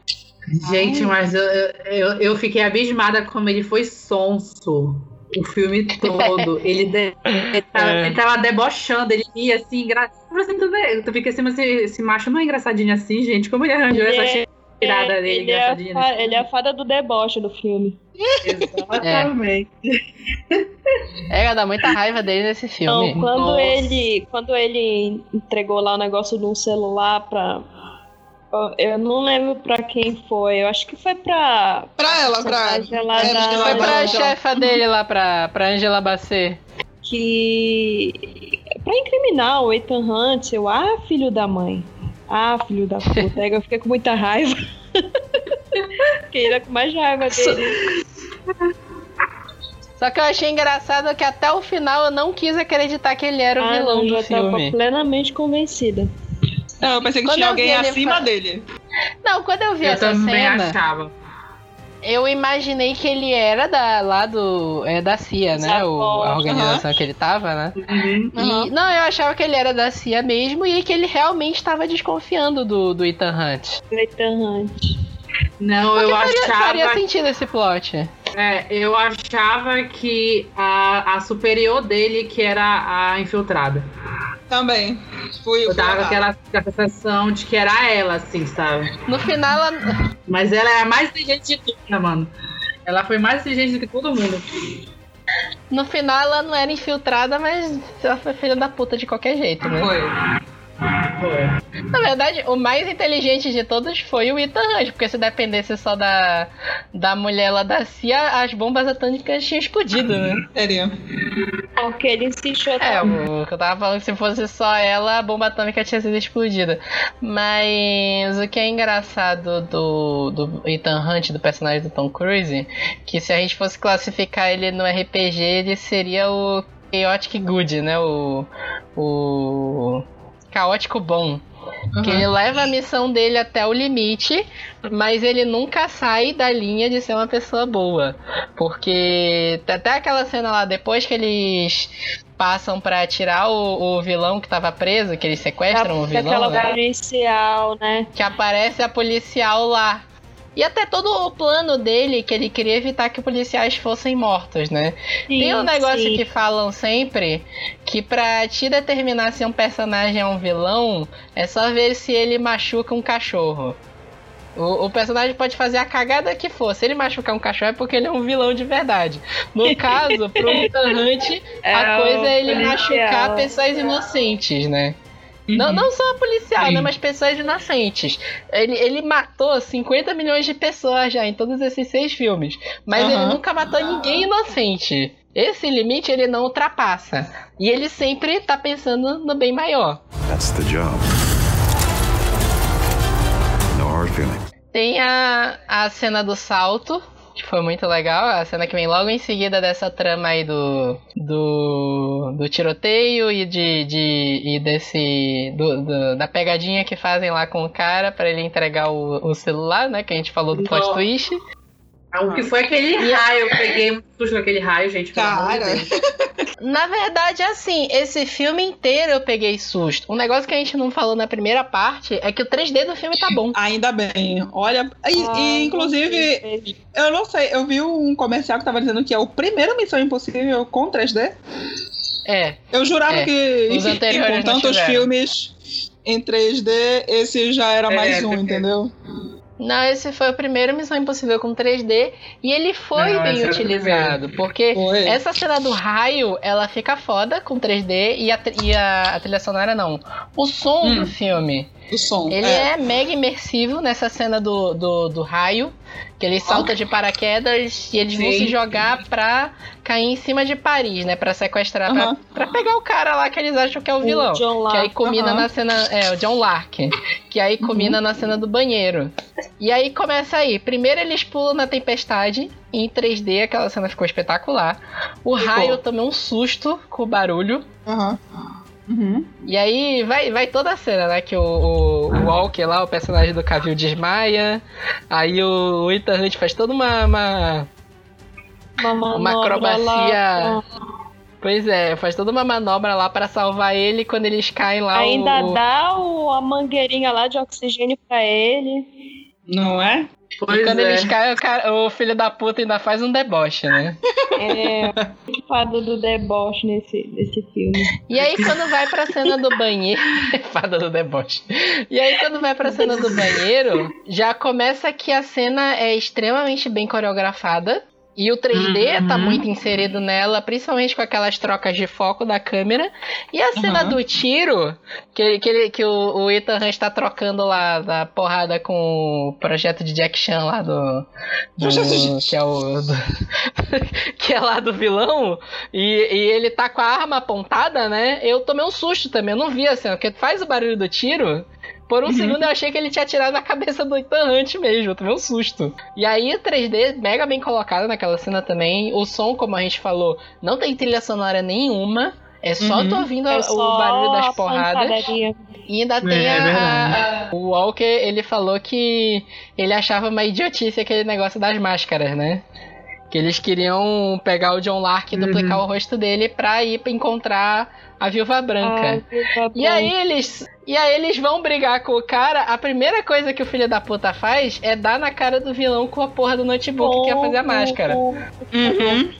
Gente, mas eu, eu, eu fiquei abismada como ele foi sonso o filme todo. Ele, de, ele, tava, É. ele tava debochando, ele ia assim, engraçado. Tu, fica assim, mas esse, esse macho não é engraçadinho assim, gente. Como ele arranjou Ele essa é- tirada dele ele, é a ele é a fada do deboche do filme. Exatamente. É, dá muita raiva dele nesse filme. Então, quando Nossa. ele, quando ele entregou lá o negócio de um celular pra. Eu não lembro pra quem foi. Eu acho que foi pra. Pra ela, pra. lá é, da- Angela Foi pra Bassett. chefa dele lá, pra, pra Angela Bassett. Que. Pra incriminar o Ethan Hunt, eu. Ah, filho da mãe. Ah, filho da puta. Eu fiquei com muita raiva. Fiquei ainda com mais raiva dele. Só que eu achei engraçado que até o final eu não quis acreditar que ele era o Ah, vilão não, do já tava filme. plenamente convencida. Não, eu pensei que Quando tinha eu alguém acima fa- dele. Não, quando eu vi Eu essa também cena, achava. Eu imaginei que ele era da, lá do. É, da CIA, né? O, a organização que ele tava, né? Uhum. E- não, eu achava que ele era da CIA mesmo e que ele realmente estava desconfiando do, do Ethan Hunt. O Ethan Hunt. Não, eu Faria, faria achava. sentido esse plot. É, eu achava que a, a superior dele que era a infiltrada. Também. Fui, Eu fui tava com errada. aquela, sensação de que era ela, assim, sabe? No final, ela, Mas ela é a mais inteligente de tudo, né, mano? Ela foi mais inteligente do que todo mundo. no final ela não era infiltrada, mas ela foi filha da puta de qualquer jeito, né? Foi. Foi. Na verdade, o mais inteligente de todos foi o Ethan Hunt, porque se dependesse só da, da mulher lá da CIA, as bombas atômicas tinham explodido, né? Teria. Porque ele insistiu É, o que eu tava falando, se fosse só ela, a bomba atômica tinha sido explodida. Mas o que é engraçado do, do Ethan Hunt, do personagem do Tom Cruise, que se a gente fosse classificar ele no RPG, ele seria o Chaotic Good, né? O. O. Caótico Bom. Que ele leva a missão dele até o limite, mas ele nunca sai da linha de ser uma pessoa boa. Porque até aquela cena lá, depois que eles passam pra tirar o, o vilão que tava preso, que eles sequestram o vilão, Aquela né? policial, né? que aparece a policial lá. E até todo o plano dele, que ele queria evitar que policiais fossem mortos, né? Tem um Sim, negócio sim. que falam sempre que pra te determinar se um personagem é um vilão, é só ver se ele machuca um cachorro. O, o personagem pode fazer a cagada que for. Se ele machucar um cachorro é porque ele é um vilão de verdade. No caso, pro Ethan Hunt, a É coisa é ele policial. machucar pessoas inocentes, né? Não, não só policial, Sim. né? Mas pessoas inocentes. Ele, ele matou 50 milhões de pessoas já em todos esses seis filmes. Mas ele Aham. nunca matou ninguém inocente. Esse limite ele não ultrapassa. E ele sempre tá pensando no bem maior. That's the job. No hard feelings. Tem a, a cena do salto, que foi muito legal. A cena que vem logo em seguida dessa trama aí do. do, do tiroteio e de. de e desse. do- do- da pegadinha que fazem lá com o cara pra ele entregar o, o celular, né? Que a gente falou do plot twist. O que foi aquele raio? Eu peguei um susto naquele raio, gente. Cara. Na verdade, assim, esse filme inteiro eu peguei susto. Um negócio que a gente não falou na primeira parte é que o 3D do filme tá bom. Ainda bem. Olha, e, Ah, e, inclusive, eu não sei, eu vi um comercial que tava dizendo que é o primeiro Missão Impossível com 3D. É. Eu jurava É, que, os enfim, com tantos tiveram. filmes em 3D, esse já era É, mais um, porque- entendeu? Não, esse foi o primeiro Missão Impossível com 3D e ele foi Não, bem o utilizado, porque Foi. essa cena do raio, ela fica foda com 3D e a, e a, a trilha sonora não. O som Hum. do filme do som. Ele é. mega imersivo nessa cena do, do, do raio, que ele salta de paraquedas e eles vão Sim. se jogar pra cair em cima de Paris, né? Pra sequestrar, pra- Aham. pra, pegar o cara lá que eles acham que é o vilão. John Que aí Lark. combina Aham. na cena. É, o John Lark. Que aí combina na cena do banheiro. E aí começa aí. Primeiro eles pulam na tempestade. Em 3D, aquela cena ficou espetacular. O raio eu tomei um susto com o barulho. Aham. Uhum. E aí vai, vai toda a cena, né? Que o, o, o Walker lá, o personagem do Cavill, desmaia. Aí o, o Ethan Hunt faz toda uma. uma- Uma, uma acrobacia. Pois é, faz toda uma manobra lá pra salvar ele quando eles caem lá. Ainda o, dá o- a mangueirinha lá de oxigênio pra ele. Não é? Pois E quando é. eles caem, o, cara- o filho da puta ainda faz um deboche, né? É fada do deboche nesse, nesse filme. E aí quando vai pra cena do banheiro. Fada do deboche. E aí quando vai pra cena do banheiro, já começa que a cena é extremamente bem coreografada. E o 3D tá Uhum. muito inserido nela, principalmente com aquelas trocas de foco da câmera. E a cena Uhum. do tiro, que, que, ele- que o, o Ethan Hunt tá trocando lá da porrada com o projeto de Jack Chan lá do. do- que é o. do- que é lá do vilão. E, e ele tá com a arma apontada, né? Eu tomei um susto também, eu não vi a cena, porque faz o barulho do tiro. Por um segundo eu achei que ele tinha atirado na cabeça do Ethan Hunt mesmo, eu tomei um susto. E aí o 3D mega bem colocado naquela cena também. O som, como a gente falou, não tem trilha sonora nenhuma. É só Uhum. tu ouvindo É o só barulho das a porradas. pancadaria. E ainda tem É, a- a- O Walker, ele falou que ele achava uma idiotice aquele negócio das máscaras, né? Que eles queriam pegar o John Lark e Uhum. duplicar o rosto dele pra ir pra encontrar a Viúva Branca. Ah, Viúva E aí eles. E aí eles vão brigar com o cara. A primeira coisa que o filho da puta faz é dar na cara do vilão com a porra do notebook que ia fazer a máscara. Uhum.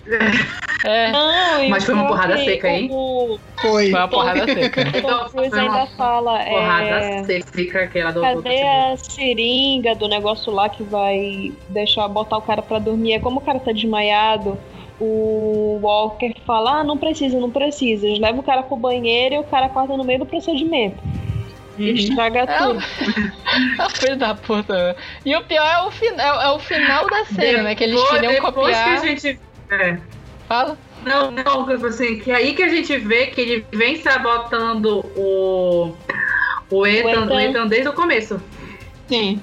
É, Não, Mas foi uma o porrada que seca, hein? O, Foi. foi uma porrada seca. o Tom Cruise ainda fala. Porrada É, seca aquela do cadê a seringa do negócio lá que vai deixar botar o cara pra dormir? É como o cara tá desmaiado. O Walker fala: Ah, não precisa, não precisa. Eles levam o cara pro banheiro e o cara corta no meio do procedimento. Uhum. Estraga É, tudo. É o filho da puta. E o pior é o, fin é, é o final da cena, né? Que eles Depois- queriam depois copiar. que a gente... É. Fala. Não, não, tipo assim, que aí que a gente vê que ele vem sabotando o. O Ethan, Ethan. o Ethan desde o começo. Sim.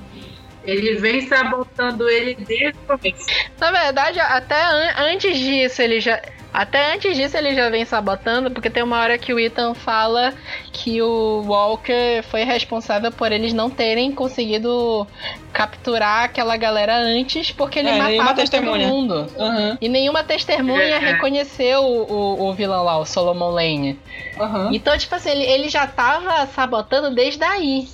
Ele vem sabotando ele desde o começo. Na verdade, até an- antes disso, ele já. Até antes disso ele já vem sabotando, porque tem uma hora que o Ethan fala que o Walker foi responsável por eles não terem conseguido capturar aquela galera antes, porque ele É, matava todo mundo. Aham. E nenhuma testemunha É. reconheceu o, o, o vilão lá, o Solomon Lane. Aham. Então, tipo assim, ele, ele já tava sabotando desde aí.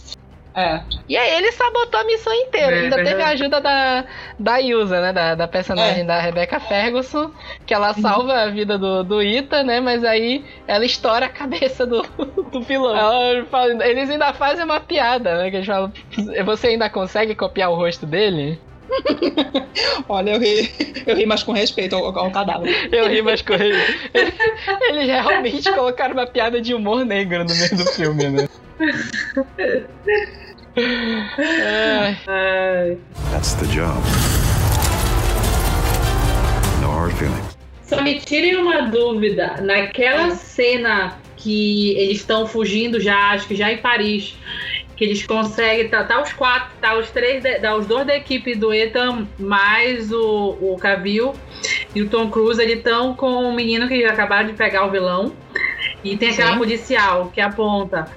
É. E aí ele sabotou a missão inteira. É, Ainda teve a ajuda da, da Ilza, né? Da, da personagem É. da Rebecca Ferguson, que ela salva a vida do, do Ita, né? Mas aí ela estoura a cabeça do, do vilão. Ela eles ainda fazem uma piada, né? Que eles falam, você ainda consegue copiar o rosto dele? Olha, eu ri, eu ri mais com respeito ao, ao cadáver. Eu ri, mas com ele. Eles realmente colocaram uma piada de humor negro no meio do filme, né? Ai. That's the job. No hard feelings. Só me tirem uma dúvida. Naquela cena que eles estão fugindo já, acho que já em Paris, que eles conseguem, tá, tá os quatro, tá os três, de- tá os dois da equipe do Ethan, mais o, o Cavill e o Tom Cruise, eles estão com o menino que acabaram de pegar o vilão. E tem aquela Sim. policial que aponta.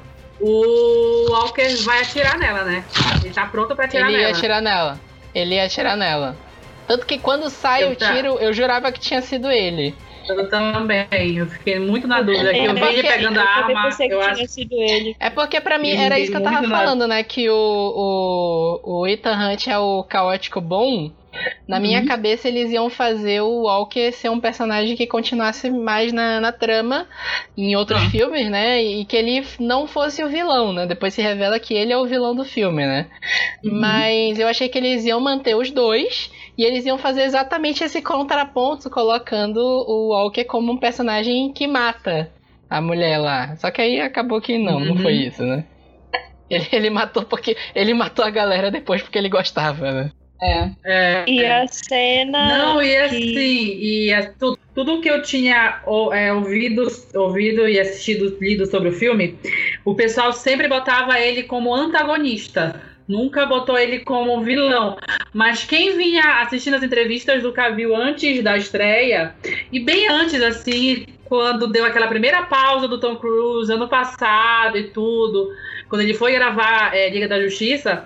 O Walker vai atirar nela, né? Ele tá pronto pra atirar Ele ia nela. atirar nela. Ele ia atirar nela. Tanto que quando sai Eu o tá. tiro, eu jurava que tinha sido ele. Eu também. Eu fiquei muito na dúvida. É, eu vi ele porque- pegando a Eu também arma. pensei que Eu tinha acho sido ele. É porque pra mim Ele era isso que eu tava nada. falando, né? Que o, o, o Ethan Hunt é o caótico bom. Na minha Uhum. cabeça eles iam fazer o Walker ser um personagem que continuasse mais na, na trama em outros Ah. filmes, né? E que ele não fosse o vilão, né? Depois se revela que ele é o vilão do filme, né? Uhum. Mas eu achei que eles iam manter os dois e eles iam fazer exatamente esse contraponto, colocando o Walker como um personagem que mata a mulher lá. Só que aí acabou que não, não Uhum. foi isso, né? Ele, ele matou porque. Ele matou a galera depois porque ele gostava, né? É. É, E a cena. Não, e que- assim, e é tu- tudo que eu tinha ou- é, ouvido, ouvido e assistido, lido sobre o filme, o pessoal sempre botava ele como antagonista. Nunca botou ele como vilão. Mas quem vinha assistindo as entrevistas do Cavill antes da estreia, e bem antes, assim, quando deu aquela primeira pausa do Tom Cruise, ano passado e tudo, quando ele foi gravar é, Liga da Justiça,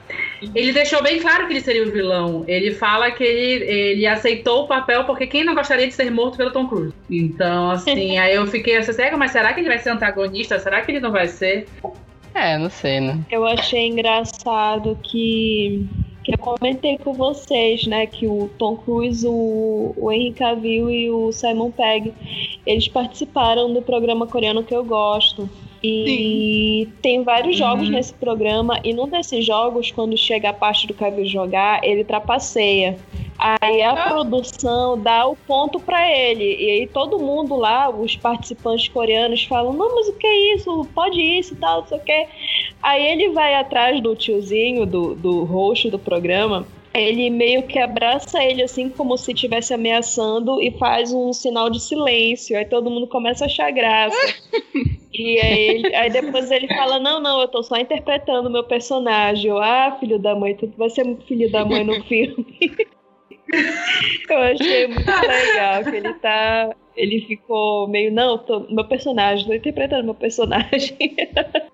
ele deixou bem claro que ele seria o vilão. Ele fala que ele, ele aceitou o papel porque quem não gostaria de ser morto pelo Tom Cruise? Então, assim, aí eu fiquei assim, "Cega, mas será que ele vai ser antagonista? Será que ele não vai ser? É, não sei, né? Eu achei engraçado que, que eu comentei com vocês, né? Que o Tom Cruise, o, o Henry Cavill e o Simon Pegg, eles participaram do programa coreano que eu gosto. E tem vários jogos Uhum. nesse programa, e num desses jogos, quando chega a parte do Cavill jogar, ele trapaceia. Aí a produção dá o ponto pra ele. E aí todo mundo lá, os participantes coreanos, falam: Não, mas o que é isso? Pode isso e tal, não sei o que. Aí ele vai atrás do tiozinho, do, do host do programa. Ele meio que abraça ele assim, como se estivesse ameaçando, e faz um sinal de silêncio. Aí todo mundo começa a achar graça. E aí, ele- aí depois ele fala: Não, não, eu tô só interpretando o meu personagem. Eu, ah, filho da mãe, tu vai ser filho da mãe no filme. eu achei muito legal que ele tá. Ele ficou meio, não, tô, meu personagem, tô interpretando meu personagem.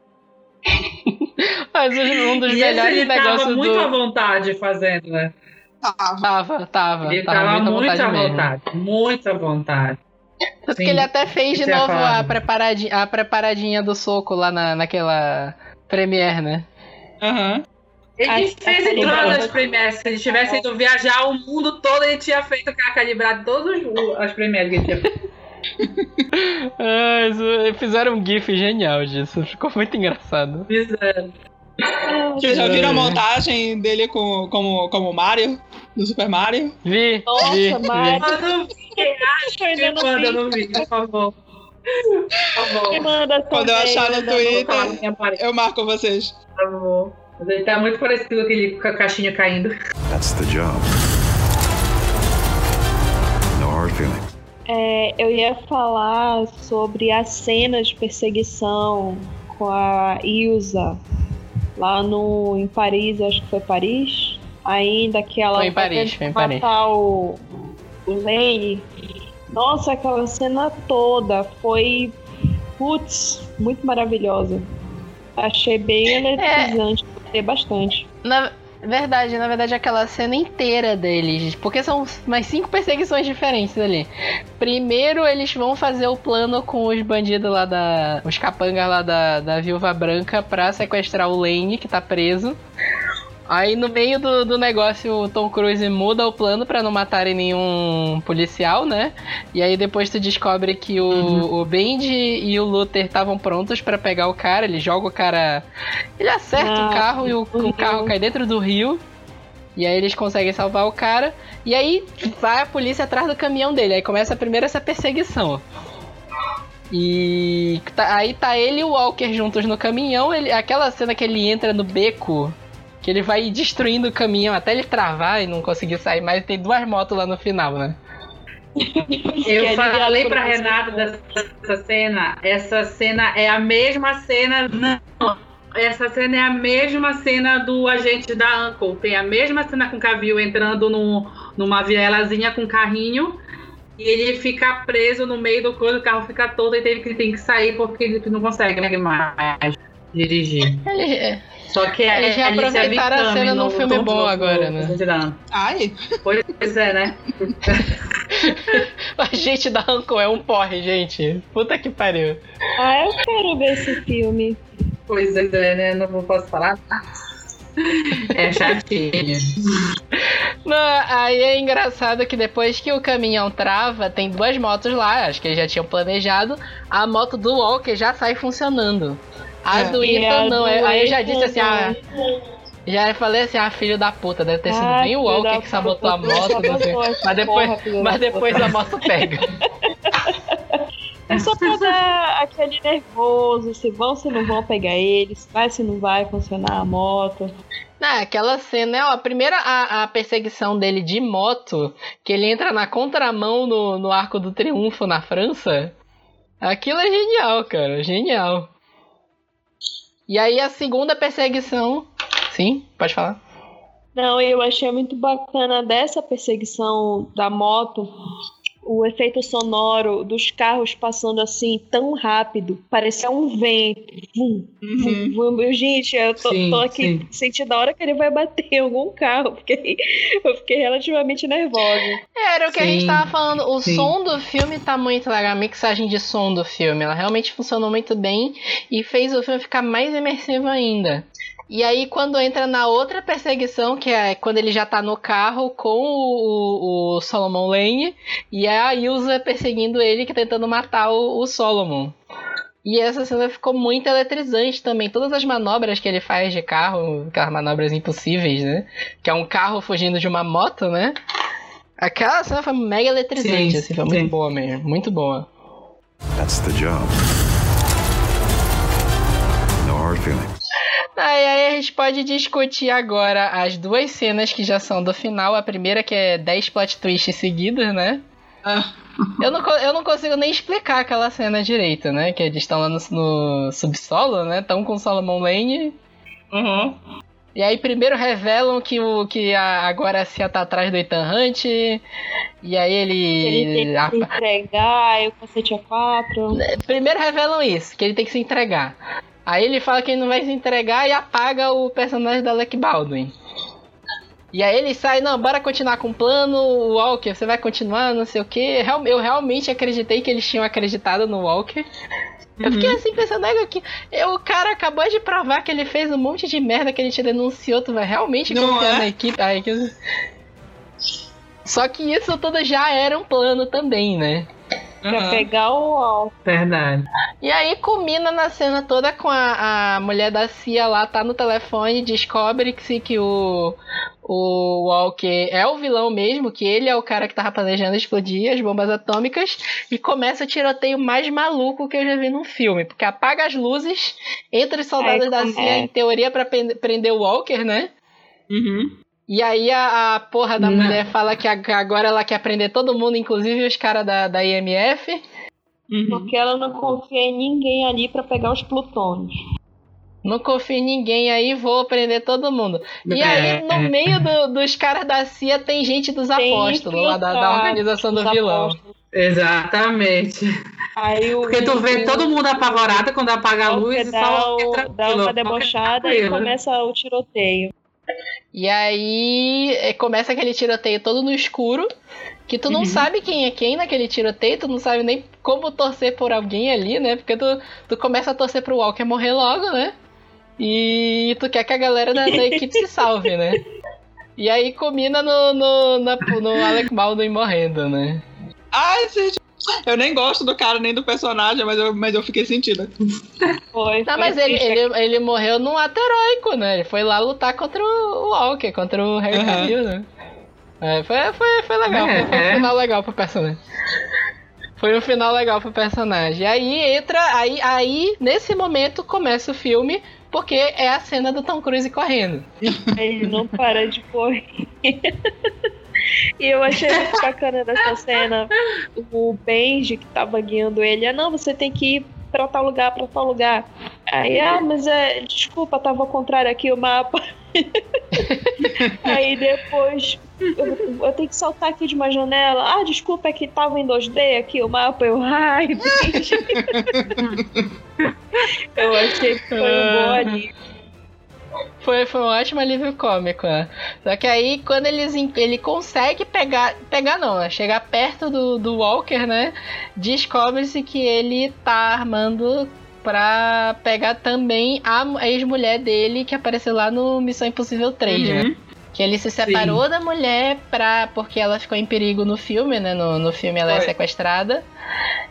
Mas um dos E melhores ele tava muito à vontade fazendo, né? Tava. Tava, tava. Ele tava tava muito à vontade muito à mesmo. vontade. Muito à vontade. Tanto que Sim. ele até fez de ia novo a preparadinha, a preparadinha do soco lá na, naquela Premiere, né? Aham. Ele A- fez a em todas calibrada. as premieres. Se ele tivesse ido viajar o mundo todo, ele tinha feito a calibrado todas as premieres que ele tinha feito. Ah, fizeram um gif genial disso. Ficou muito engraçado. Fizeram. Vocês já viram a É. montagem dele com, como, como Mario? Do Super Mario? Vi, Nossa, vi, mas- vi. Eu não vi, Eu não eu não vi, por favor. Por favor. Me manda Quando eu achar no Twitter, eu marco vocês. por favor. Ele tá muito parecido com aquele ca- caixinho caindo. That's the job. É, eu ia falar sobre a cena de perseguição com a Ilza lá no, em Paris, acho que foi Paris. Ainda que ela Foi em Paris, foi em Paris. matar o, o Lane. Nossa, aquela cena toda foi, putz, muito maravilhosa. Achei bem É. eletrizante, gostei bastante. Na verdade, na verdade, aquela cena inteira deles. Porque são mais cinco perseguições diferentes ali. Primeiro, eles vão fazer o plano com os bandidos lá da. Os capangas lá da, da Viúva Branca pra sequestrar o Lane, que tá preso. Aí no meio do, do negócio o Tom Cruise muda o plano pra não matarem nenhum policial, né? E aí depois tu descobre que o, o Bendy e o Luther estavam prontos pra pegar o cara, ele joga o cara. Ele acerta o Ah, carro e o, o o carro cai dentro do rio. E aí eles conseguem salvar o cara. E aí vai a polícia atrás do caminhão dele. Aí começa primeiro essa perseguição. E tá- aí tá ele e o Walker juntos no caminhão. Ele, aquela cena que ele entra no beco, que ele vai destruindo o caminhão até ele travar e não conseguir sair mais. Tem duas motos lá no final, né? Eu falei pra. Renata dessa, cena. Essa cena é a mesma cena. Não. Essa cena é a mesma cena do agente da Uncle. Tem a mesma cena com o Cavill entrando no, numa vielazinha com carrinho. E ele fica preso no meio do coisa, o carro fica todo e tem que, tem que sair porque ele não consegue mais dirigir. Ele, Só que Eles é já Alicia aproveitaram a cena num no filme bom agora, no né? Ai, Pois é, né? a gente da Uncle é um porre, gente. Puta que pariu. Ah, eu quero ver esse filme. Pois é, né? Não posso falar. É chatinho. Não, aí é engraçado que depois que o caminhão trava, tem duas motos lá, acho que eles já tinham planejado. A moto do Walker já sai funcionando. A É. do Ethan a não. do Aí eu já disse assim, ah, já falei assim, ah, filho da puta, deve ter sido Ah, bem o Walker da que sabotou a moto, não sei. Mas depois, porra, mas depois a moto pega. É só pra dar ele nervoso, se vão, se não vão pegar ele, se vai, se não vai funcionar a moto. Ah, aquela cena, ó, a primeira a, a, perseguição dele de moto, que ele entra na contramão no, no Arco do Triunfo na França. Aquilo é genial, cara, genial. E aí a segunda perseguição. Sim, pode falar. Não, eu achei muito bacana dessa perseguição da moto o efeito sonoro dos carros passando assim tão rápido, parecia um vento. Vum, uhum. vum, vum. Gente, eu tô, sim, tô aqui sim. sentindo a hora que ele vai bater em algum carro, porque eu fiquei relativamente nervosa. Era o que sim, a gente tava falando, o som do filme tá muito legal, a mixagem de som do filme, ela realmente funcionou muito bem e fez o filme ficar mais imersivo ainda. E aí, quando entra na outra perseguição, que é quando ele já tá no carro com o, o Solomon Lane, e é a Ilsa perseguindo ele, que tentando matar o, o Solomon. E essa cena ficou muito eletrizante também. Todas as manobras que ele faz de carro, aquelas manobras impossíveis, né? Que é um carro fugindo de uma moto, né? Aquela cena foi mega eletrizante, sim, assim, foi sim. muito boa mesmo. Muito boa. That's the job. No hard feelings. Aí, aí a gente pode discutir agora as duas cenas que já são do final. A primeira que é 10 plot twists seguidos, né? Ah. eu, não, eu não consigo nem explicar aquela cena direito, né? Que eles estão lá no, no subsolo, né? Estão com o Solomon Lane. Uhum. E aí primeiro revelam que o que a, agora a Cia tá atrás do Ethan Hunt. E aí ele. Ele tem que se entregar, e o cacete é 4. Primeiro revelam isso, que ele tem que se entregar. Aí ele fala que ele não vai se entregar e apaga o personagem da Alec Baldwin. E aí ele sai, não, bora continuar com o plano, Walker, você vai continuar, não sei o que. Eu realmente acreditei que eles tinham acreditado no Walker. Uhum. Eu fiquei assim pensando, que o cara acabou de provar que ele fez um monte de merda que ele te denunciou, tu vai realmente não confiar é? na equipe. Aí, que... Só que isso tudo já era um plano também, né? Pra uhum. pegar o Walker. Verdade. E aí culmina na cena toda com a, a mulher da Cia lá, tá no telefone, descobre-se que o, o Walker é o vilão mesmo, que ele é o cara que tava planejando explodir as bombas atômicas, e começa o tiroteio mais maluco que eu já vi num filme, porque apaga as luzes, entra os soldados é, da CIA, é. em teoria, para prender o Walker, né? Uhum. E aí a, a porra da Não. mulher fala que agora ela quer prender todo mundo, inclusive os caras da, da IMF. Uhum. Porque ela não confia em ninguém ali para pegar os plutônios. Não confio em ninguém aí, vou prender todo mundo. E é, aí, no é. meio do, dos caras da CIA, tem gente dos tem apóstolos, lá da, da organização do vilão. Apóstolos. Exatamente. Aí o, Porque tu vê o, todo mundo apavorado quando apaga a luz e só dá uma debochada e começa o tiroteio. E aí é, começa aquele tiroteio todo no escuro, que tu não uhum. sabe quem é quem naquele tiroteio, tu não sabe nem como torcer por alguém ali, né? Porque tu, tu começa a torcer pro Walker morrer logo, né? E tu quer que a galera da, da equipe se salve, né? E aí combina no, no, na, no Alec Baldwin morrendo, né? Ai, gente, eu nem gosto do cara nem do personagem, mas eu, mas eu fiquei sentida. Foi. Não, mas ele, ele, ele morreu num ato heróico, né? Ele foi lá lutar contra o Walker, contra o Harry uhum. né? É, foi, foi, foi legal, é, foi, foi um é. final legal pro personagem. Foi um final legal pro personagem. Aí entra, aí, aí nesse momento começa o filme, porque é a cena do Tom Cruise correndo. Ele não para de correr. E eu achei muito bacana dessa cena o Benji que tava guiando ele. Ah, não, você tem que ir pra tal lugar, pra tal lugar. Aí, ah, mas é. Desculpa, tava ao contrário aqui o mapa. Aí depois eu, eu, tenho que saltar aqui de uma janela. Ah, desculpa, é que tava em 2D aqui o mapa. Eu, ai, eu achei que foi um bom ali. Foi, foi um ótimo alívio cômico, né? Só que aí, quando eles, ele consegue pegar. Pegar não, né? Chegar perto do, do Walker, né? Descobre-se que ele tá armando pra pegar também a ex-mulher dele que apareceu lá no Missão Impossível 3, né? uhum. né? Que ele se separou Sim. da mulher pra, porque ela ficou em perigo no filme, né? No, no filme ela é Foi. é sequestrada.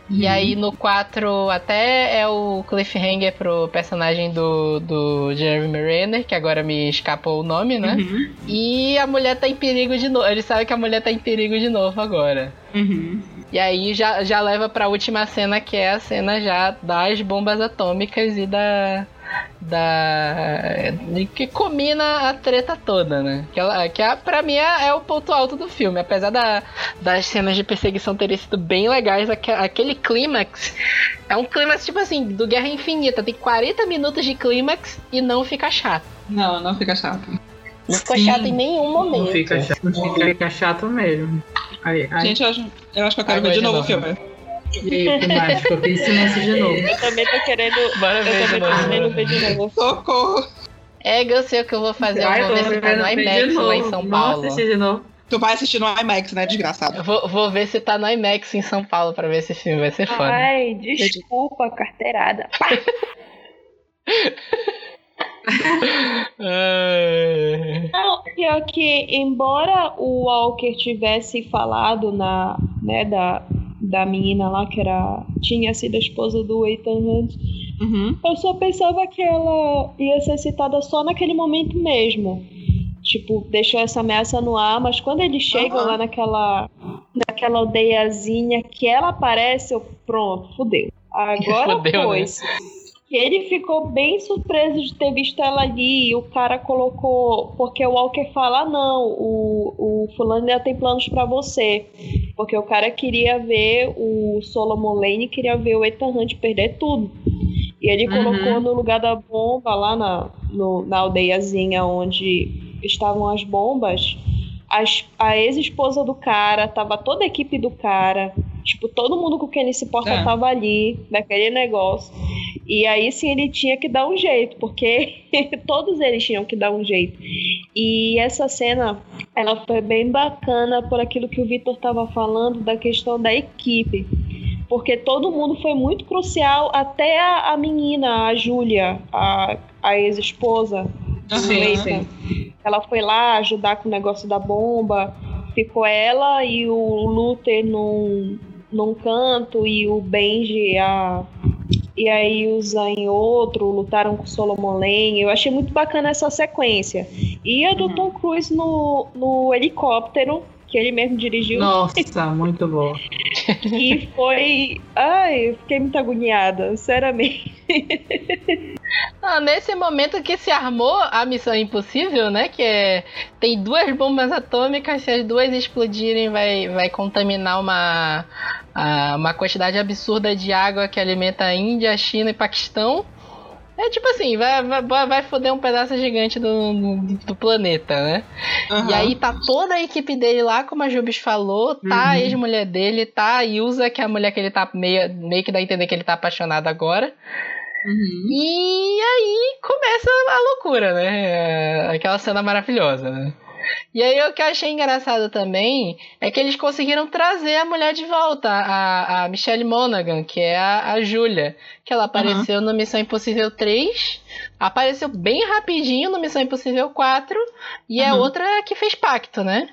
Uhum. E aí no 4 até é o cliffhanger pro personagem do, do Jeremy Renner, que agora me escapou o nome, né? Uhum. E a mulher tá em perigo de novo. Ele sabe que a mulher tá em perigo de novo agora. Uhum. E aí já, já leva pra última cena, que é a cena já das bombas atômicas e da. Da. que combina a treta toda, né? Que, ela, que a, pra mim é, é o ponto alto do filme. Apesar da, das cenas de perseguição terem sido bem legais, aque- aquele clímax é um clímax tipo assim, do Guerra Infinita. Tem 40 minutos de clímax e não fica chato. Não, não fica chato. Não ficou Sim. chato em nenhum momento. Não fica chato, não fica chato mesmo. Aí, aí, Gente, eu acho, eu acho que eu quero ver de novo o filme. E aí, silêncio de novo. Eu também tô querendo. Bora Eu ver de também tô querendo ver de novo. Socorro! É, eu sei o que eu vou fazer. Eu vou ver se tá no IMAX lá em. São Paulo. de novo. Tu vai assistir no IMAX, né, desgraçado? Eu vou, vou ver se tá no IMAX em São Paulo pra ver esse filme. Vai ser foda. Ai, desculpa, carteirada. Não, pior que, embora o Walker tivesse falado na, né, da, da menina lá que era, tinha sido a esposa do Ethan Hunt, Uhum. eu só pensava que ela ia ser citada só naquele momento mesmo. Tipo, deixou essa ameaça no ar, mas quando eles chegam Aham. lá naquela, naquela aldeiazinha que ela aparece, eu, pronto, fudeu. Agora Fudeu, foi. né? E ele ficou bem surpreso de ter visto ela ali. E o cara colocou. Porque o Walker fala: ah, não, o, o fulano ainda tem planos pra você. Porque o cara queria ver o Solomon Lane, queria ver o Ethan Hunt perder tudo. E ele Uhum. colocou no lugar da bomba, lá na, no- na aldeiazinha onde estavam as bombas, as- a ex-esposa do cara, tava toda a equipe do cara. Tipo, todo mundo com quem ele se importa É. tava ali, naquele negócio. E aí sim ele tinha que dar um jeito, porque todos eles tinham que dar um jeito. E essa cena, ela foi bem bacana por aquilo que o Vitor estava falando da questão da equipe. Porque todo mundo foi muito crucial, até a, a menina, a Júlia, a, a ex-esposa do Sim, Ethan. Ela foi lá ajudar com o negócio da bomba. Ficou ela e o Luther num, num canto e o Benji a, e aí Zan em outro, lutaram com o Solomon Lane. Eu achei muito bacana essa sequência. E a do Uhum. Tom Cruise no, no helicóptero, que ele mesmo dirigiu. Nossa, muito boa. E foi. Ai, eu fiquei muito agoniada, sinceramente. Ah, nesse momento que se armou a missão impossível, né? Que é. Tem duas bombas atômicas, se as duas explodirem, vai, vai contaminar uma, a- uma quantidade absurda de água que alimenta a Índia, a China e Paquistão. É tipo assim, vai, vai, vai foder um pedaço gigante do, do, do planeta, né? Aham. E aí tá toda a equipe dele lá, como a Jubes falou, tá a Uhum. ex-mulher dele, tá a Ilza, que é a mulher que ele tá meio, meio que dá a entender que ele tá apaixonado agora. Uhum. E aí começa a loucura, né? É, Aquela cena maravilhosa, né? E aí o que eu achei engraçado também é que eles conseguiram trazer a mulher de volta, a, a Michelle Monaghan, que é a, a Julia, que ela apareceu no Missão Impossível 3, apareceu bem rapidinho no Missão Impossível 4, e é Uhum. outra que fez pacto, né?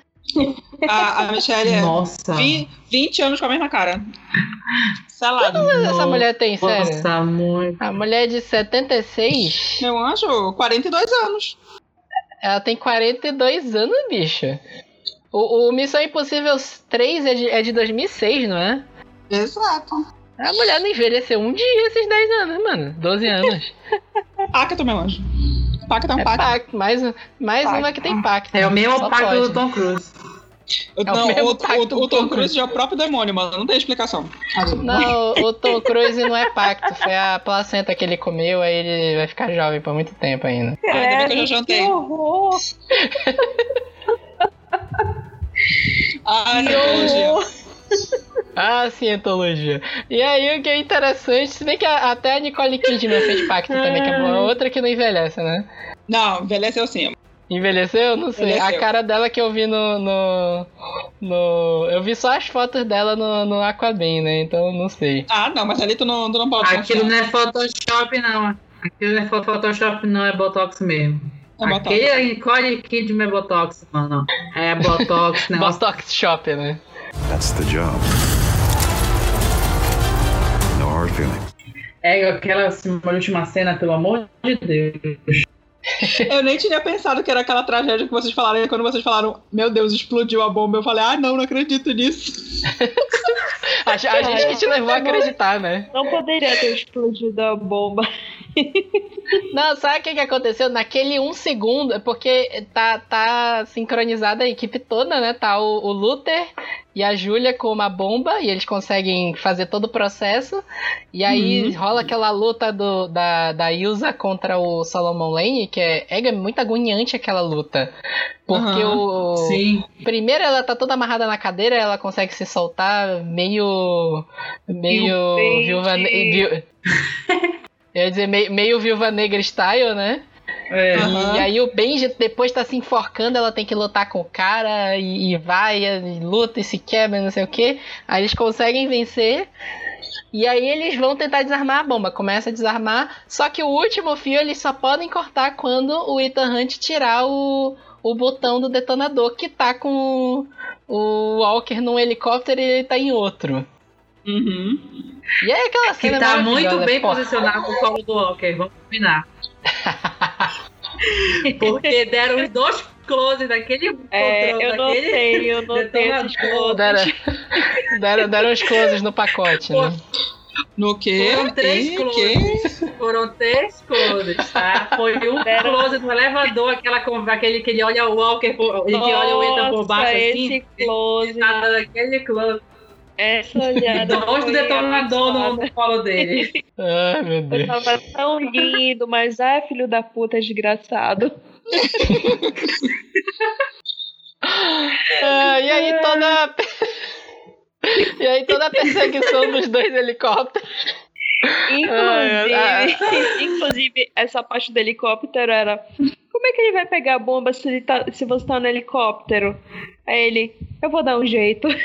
A, a Michelle é Nossa. vi- 20 anos com a mesma cara. Selado. Essa Nossa, mulher tem, sério? Nossa, muito. A mulher é de 76, Meu anjo, 42 anos. ela tem 42 anos, bicha. O, o Missão Impossível 3 é de, é de 2006, não é? Exato. A mulher não envelheceu um dia esses 10 anos, mano. 12 anos. Pacto, meu anjo. Pacto é um É pacto. pacto. Mais, um- mais Pacto. uma que tem pacto. É o mesmo Só pacto pode. do Tom Cruise. É o não, mesmo o, pacto o- do o Tom Cruise é o próprio demônio, mano. Não tem explicação. Não, o Tom Cruise não é pacto. Foi a placenta que ele comeu, aí ele vai ficar jovem por muito tempo ainda. Ainda bem que eu já jantei. que horror! Ai! Ah, cientologia. E aí o que é interessante, se bem que a- até a Nicole Kidman fez pacto também, que é uma outra que não envelhece, né? Não, envelheceu sim. Envelheceu? Não sei. Envelheceu. A cara dela que eu vi no, no, no- Eu vi só as fotos dela no, no Aquaman, né? Então não sei. Ah, não, mas ali tu não, tu não pode Aquilo confiar. não é Photoshop, não. Aquilo não é Photoshop, não, é Botox mesmo. É Botox. Aquele é Nicole Kidman é Botox, mano. É Botox, negócio. Botox Shop, né? That's the job. No hard feelings. É aquela assim, última cena, pelo amor de Deus. Eu nem tinha pensado que era aquela tragédia que vocês falaram. E quando vocês falaram, meu Deus, explodiu a bomba, eu falei, ah, não, não acredito nisso. A, a gente que te levou a acreditar, né? Não poderia ter explodido a bomba. Não, sabe o que, que aconteceu? Naquele um segundo, é porque tá, tá sincronizada a equipe toda, né? Tá o, o Luther e a Júlia com uma bomba e eles conseguem fazer todo o processo. E aí rola aquela luta do, da, da Ilza contra o Solomon Lane, que é, é muito agoniante aquela luta. Porque o. Sim. Primeiro ela tá toda amarrada na cadeira, ela consegue se soltar meio. meio. Viúva. Eu ia dizer meio, meio viúva negra style, né? É. Aham. E aí o Benji depois tá se enforcando, ela tem que lutar com o cara e, e vai, e luta e se quebra, não sei o que. Aí eles conseguem vencer. E aí eles vão tentar desarmar a bomba. Começa a desarmar. Só que o último fio eles só podem cortar quando o Ethan Hunt tirar o, o botão do detonador que tá com o Walker num helicóptero e ele tá em outro. Uhum. E aí aquela Que cena tá muito bem pô. posicionado no colo do Walker, vamos combinar. Porque deram os dois close daquele É, controle, eu não daquele sei, eu não tenho esses detonador. Deram, closes. deram, deram uns closes no pacote, né? No quê? Foram três Quê? closes. Foram três closes, tá? Foi um Deram- close no elevador, aquela, aquele que ele olha o Walker, por, ele que olha o Ethan por baixo Nossa, assim. esse close, Tá aquele close. Essa E olhada. dois do detonador no, no colo dele. Ai, meu Eu Deus. tava tão lindo, mas ai, filho da puta, desgraçado. Ah, e aí toda. e aí toda a perseguição dos dois helicópteros. Inclusive, Ai, inclusive, essa parte do helicóptero era. Como é que ele vai pegar a bomba se, ele tá, se você tá no helicóptero? Aí ele, eu vou dar um jeito.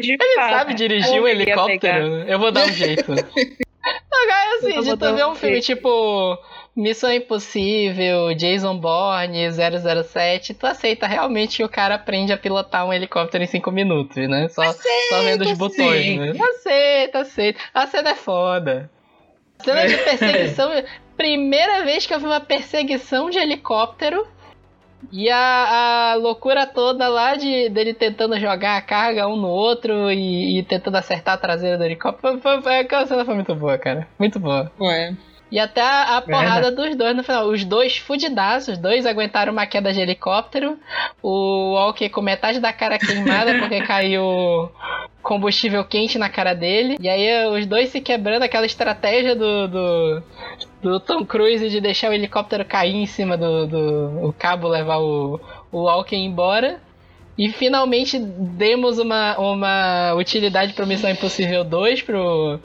De Ele fato, sabe dirigir um helicóptero? né? Eu vou dar um jeito. Agora, assim, de tu ver um filme jeito. tipo Missão Impossível, Jason Bourne, 007, tu aceita realmente que o cara aprende a pilotar um helicóptero em 5 minutos, né? Só, só vendo os botões, sim. né? Aceita, aceita. A cena é foda. Cena de perseguição. Primeira vez que eu vi uma perseguição de helicóptero. E a, a loucura toda lá de dele tentando jogar a carga um no outro e, e tentando acertar a traseira do helicóptero. Foi, foi, foi, aquela cena foi muito boa, cara. Muito boa. Ué. E até a, a porrada dos dois no final. Os dois fudidaços, os dois aguentaram uma queda de helicóptero. O Walker com metade da cara queimada porque caiu combustível quente na cara dele. E aí os dois se quebrando, aquela estratégia do, do, do Tom Cruise de deixar o helicóptero cair em cima do, do o cabo, levar o, o Walker embora. E finalmente demos uma, uma utilidade para Missão Impossível 2 pro,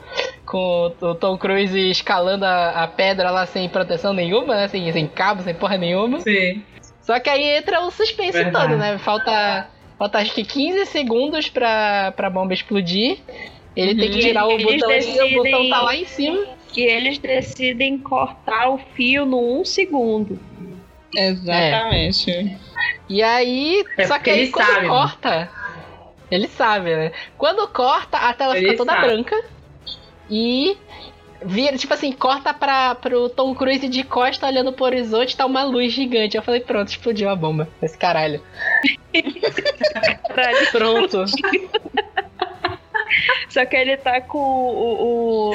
com o Tom Cruise escalando a, a pedra lá sem proteção nenhuma, né? Sem, sem cabo, sem porra nenhuma. Sim. Só que aí entra o suspense Verdade. todo, né? Falta, falta acho que 15 segundos pra, pra bomba explodir. Ele tem que Uhum. tirar o Eles botão e o botão decidem- tá lá em cima. E eles decidem cortar o fio no um segundo. Exatamente. E aí. É só que aí ele quando sabe, né? corta. Ele sabe, né? Quando corta, a tela Ele fica toda sabe. branca. E. Vira, tipo assim, corta pra, pro Tom Cruise de costa olhando pro horizonte, tá uma luz gigante. Eu falei, pronto, explodiu a bomba. Esse caralho. Caralho. Pronto. Só que ele tá com o, o,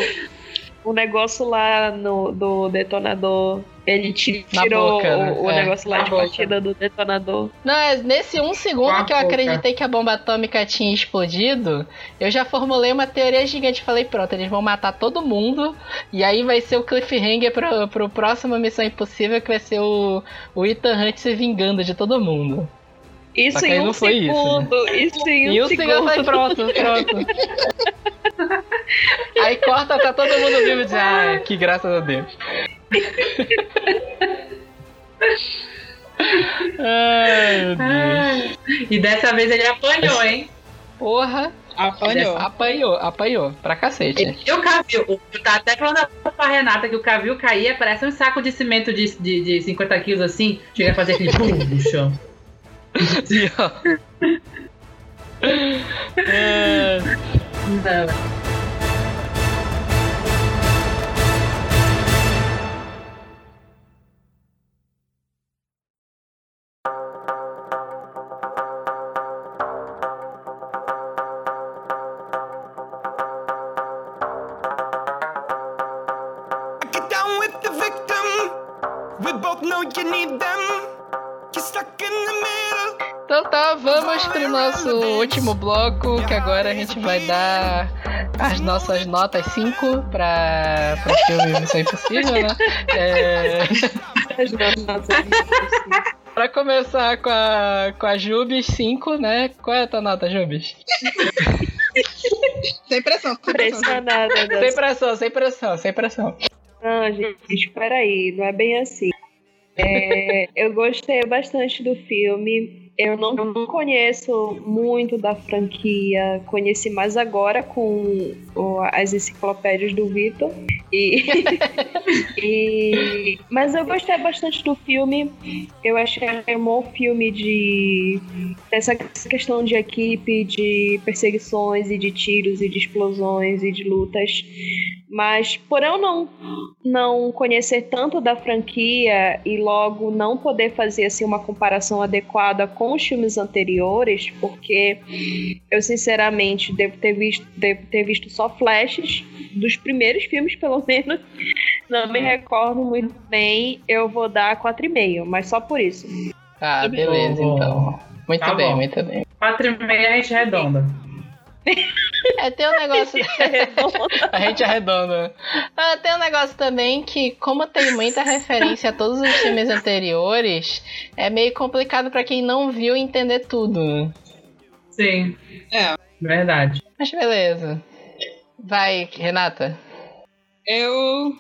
o negócio lá no, do detonador. Ele ti- Na tirou boca, né? o, o É, negócio lá na de boca. partida do detonador. Não, é nesse um segundo Com a que eu boca. acreditei que a bomba atômica tinha explodido, eu já formulei uma teoria gigante. Falei, pronto, eles vão matar todo mundo. E aí vai ser o cliffhanger pro, pro próximo Missão Impossível, que vai ser o, o Ethan Hunt se vingando de todo mundo. Isso Só que em aí um não foi isso, né? segundo. Isso em um e o segundo. segundo foi pronto, pronto. aí corta, tá todo mundo vivo e diz, ah, que graças a Deus. Ai, meu Deus. Ah, e dessa vez ele apanhou, hein? Porra, Apanhou. apanhou, apanhou, pra cacete. E o Cavil, o- tá até falando pra Renata que o Cavil caía, parece um saco de cimento de, de, de 50 quilos assim, chega a fazer aquele pum no chão. Sim, ó. É, Não. Tá, vamos pro nosso último bloco, que agora a gente vai dar as nossas notas 5 pra, pra filme Missão Impossível, né? É, As notas. pra começar com a, com a Jubes, 5, né? Qual é a tua nota, Jubes? Sem pressão, sem pressão. Impressionada. Sem pressão, sem pressão, sem pressão. Não, gente, espera aí, não é bem assim. É, eu gostei bastante do filme. Eu não, eu não conheço muito da franquia, conheci mais agora com o- as enciclopédias do Vitor. E, e- mas eu gostei bastante do filme. Eu achei um bom filme de essa questão de equipe, de perseguições e de tiros e de explosões e de lutas. Mas por eu não não conhecer tanto da franquia e logo não poder fazer assim uma comparação adequada com os filmes anteriores, porque eu sinceramente devo ter visto devo ter visto só flashes dos primeiros filmes pelo menos. Não me recordo muito bem, eu vou dar 4,5, mas só por isso. Ah, beleza, então. Muito Tá bem, bom. muito bem. 4 e meia a gente redonda. É, tem um negócio. a gente arredonda. Ah, tem um negócio também que, como tem muita referência a todos os filmes anteriores, é meio complicado pra quem não viu entender tudo. Sim, É. verdade. Mas beleza. Vai, Renata. Eu.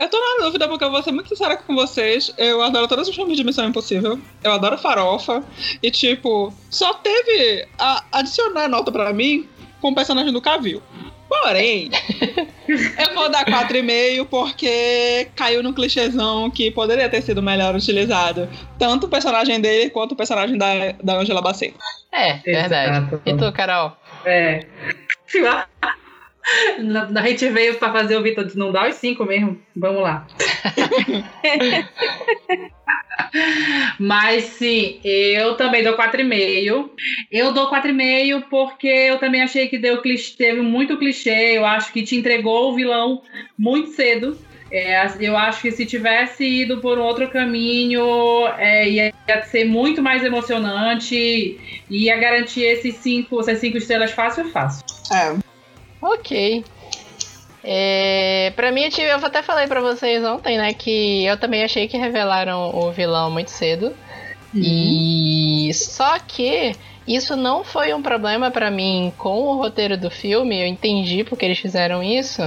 Eu tô na dúvida, porque eu vou ser muito sincera com vocês. Eu adoro todos os filmes de Missão Impossível. Eu adoro farofa. E, tipo, só teve a adicionar nota pra mim com o personagem do Cavil. Porém, eu vou dar 4,5 porque caiu no clichêzão que poderia ter sido melhor utilizado. Tanto o personagem dele quanto o personagem da, da Angela Bassett. É, verdade. Exato. E tu, Carol? É. Na- A gente veio pra fazer o Vitor não dá os 5 mesmo. Vamos lá. Mas sim, eu também dou 4,5. Eu dou 4,5 porque eu também achei que deu clichê, teve muito clichê. Eu acho que te entregou o vilão muito cedo. É, eu acho que se tivesse ido por um outro caminho, é, ia ser muito mais emocionante. Ia garantir esses cinco, essas cinco estrelas fácil, fácil. É. Ok. É, pra mim, eu, até falei pra vocês ontem, né, que eu também achei que revelaram o vilão muito cedo. E só que isso não foi um problema pra mim com o roteiro do filme. Eu entendi porque eles fizeram isso.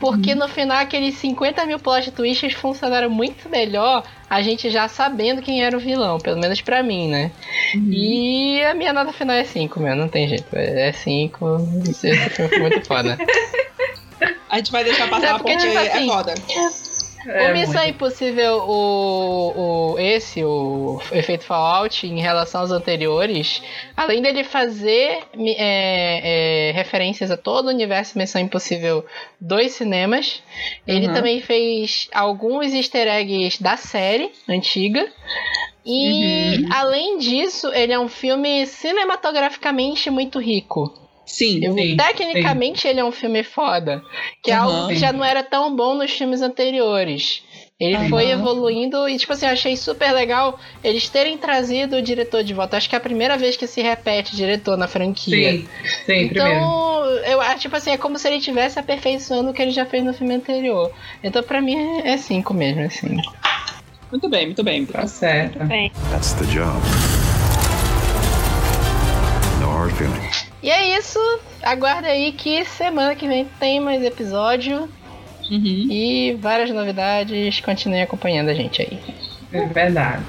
Porque no final, aqueles 50 mil plot twists funcionaram muito melhor. A gente já sabendo quem era o vilão, pelo menos pra mim, né? E a minha nota final é 5, meu, não tem jeito. É 5. Esse filme foi muito foda. A gente vai deixar É passar porque, porque, tipo assim, é foda. É, o Missão muito. Impossível, o, o, esse, o efeito Fallout, em relação aos anteriores, além dele fazer é, é, referências a todo o universo Missão Impossível dos cinemas, ele Uhum. também fez alguns easter eggs da série antiga. E, além disso, ele é um filme cinematograficamente muito rico. Sim. Eu- Sim, tecnicamente ele é um filme foda. Que é algo que já não era tão bom nos filmes anteriores. Ele Aham. foi evoluindo e, tipo assim, eu achei super legal eles terem trazido o diretor de volta. Acho que é a primeira vez que se repete diretor na franquia. Sim, sim, primeiro. Então, eu acho, tipo assim, é como se ele estivesse aperfeiçoando o que ele já fez no filme anterior. Então, pra mim, é 5 mesmo, é 5. Muito bem, muito bem. Tá certo. Bem, That's the job. No hard feelings. E é isso. Aguarda aí que semana que vem tem mais episódio Uhum. e várias novidades. Continue acompanhando a gente aí. É verdade.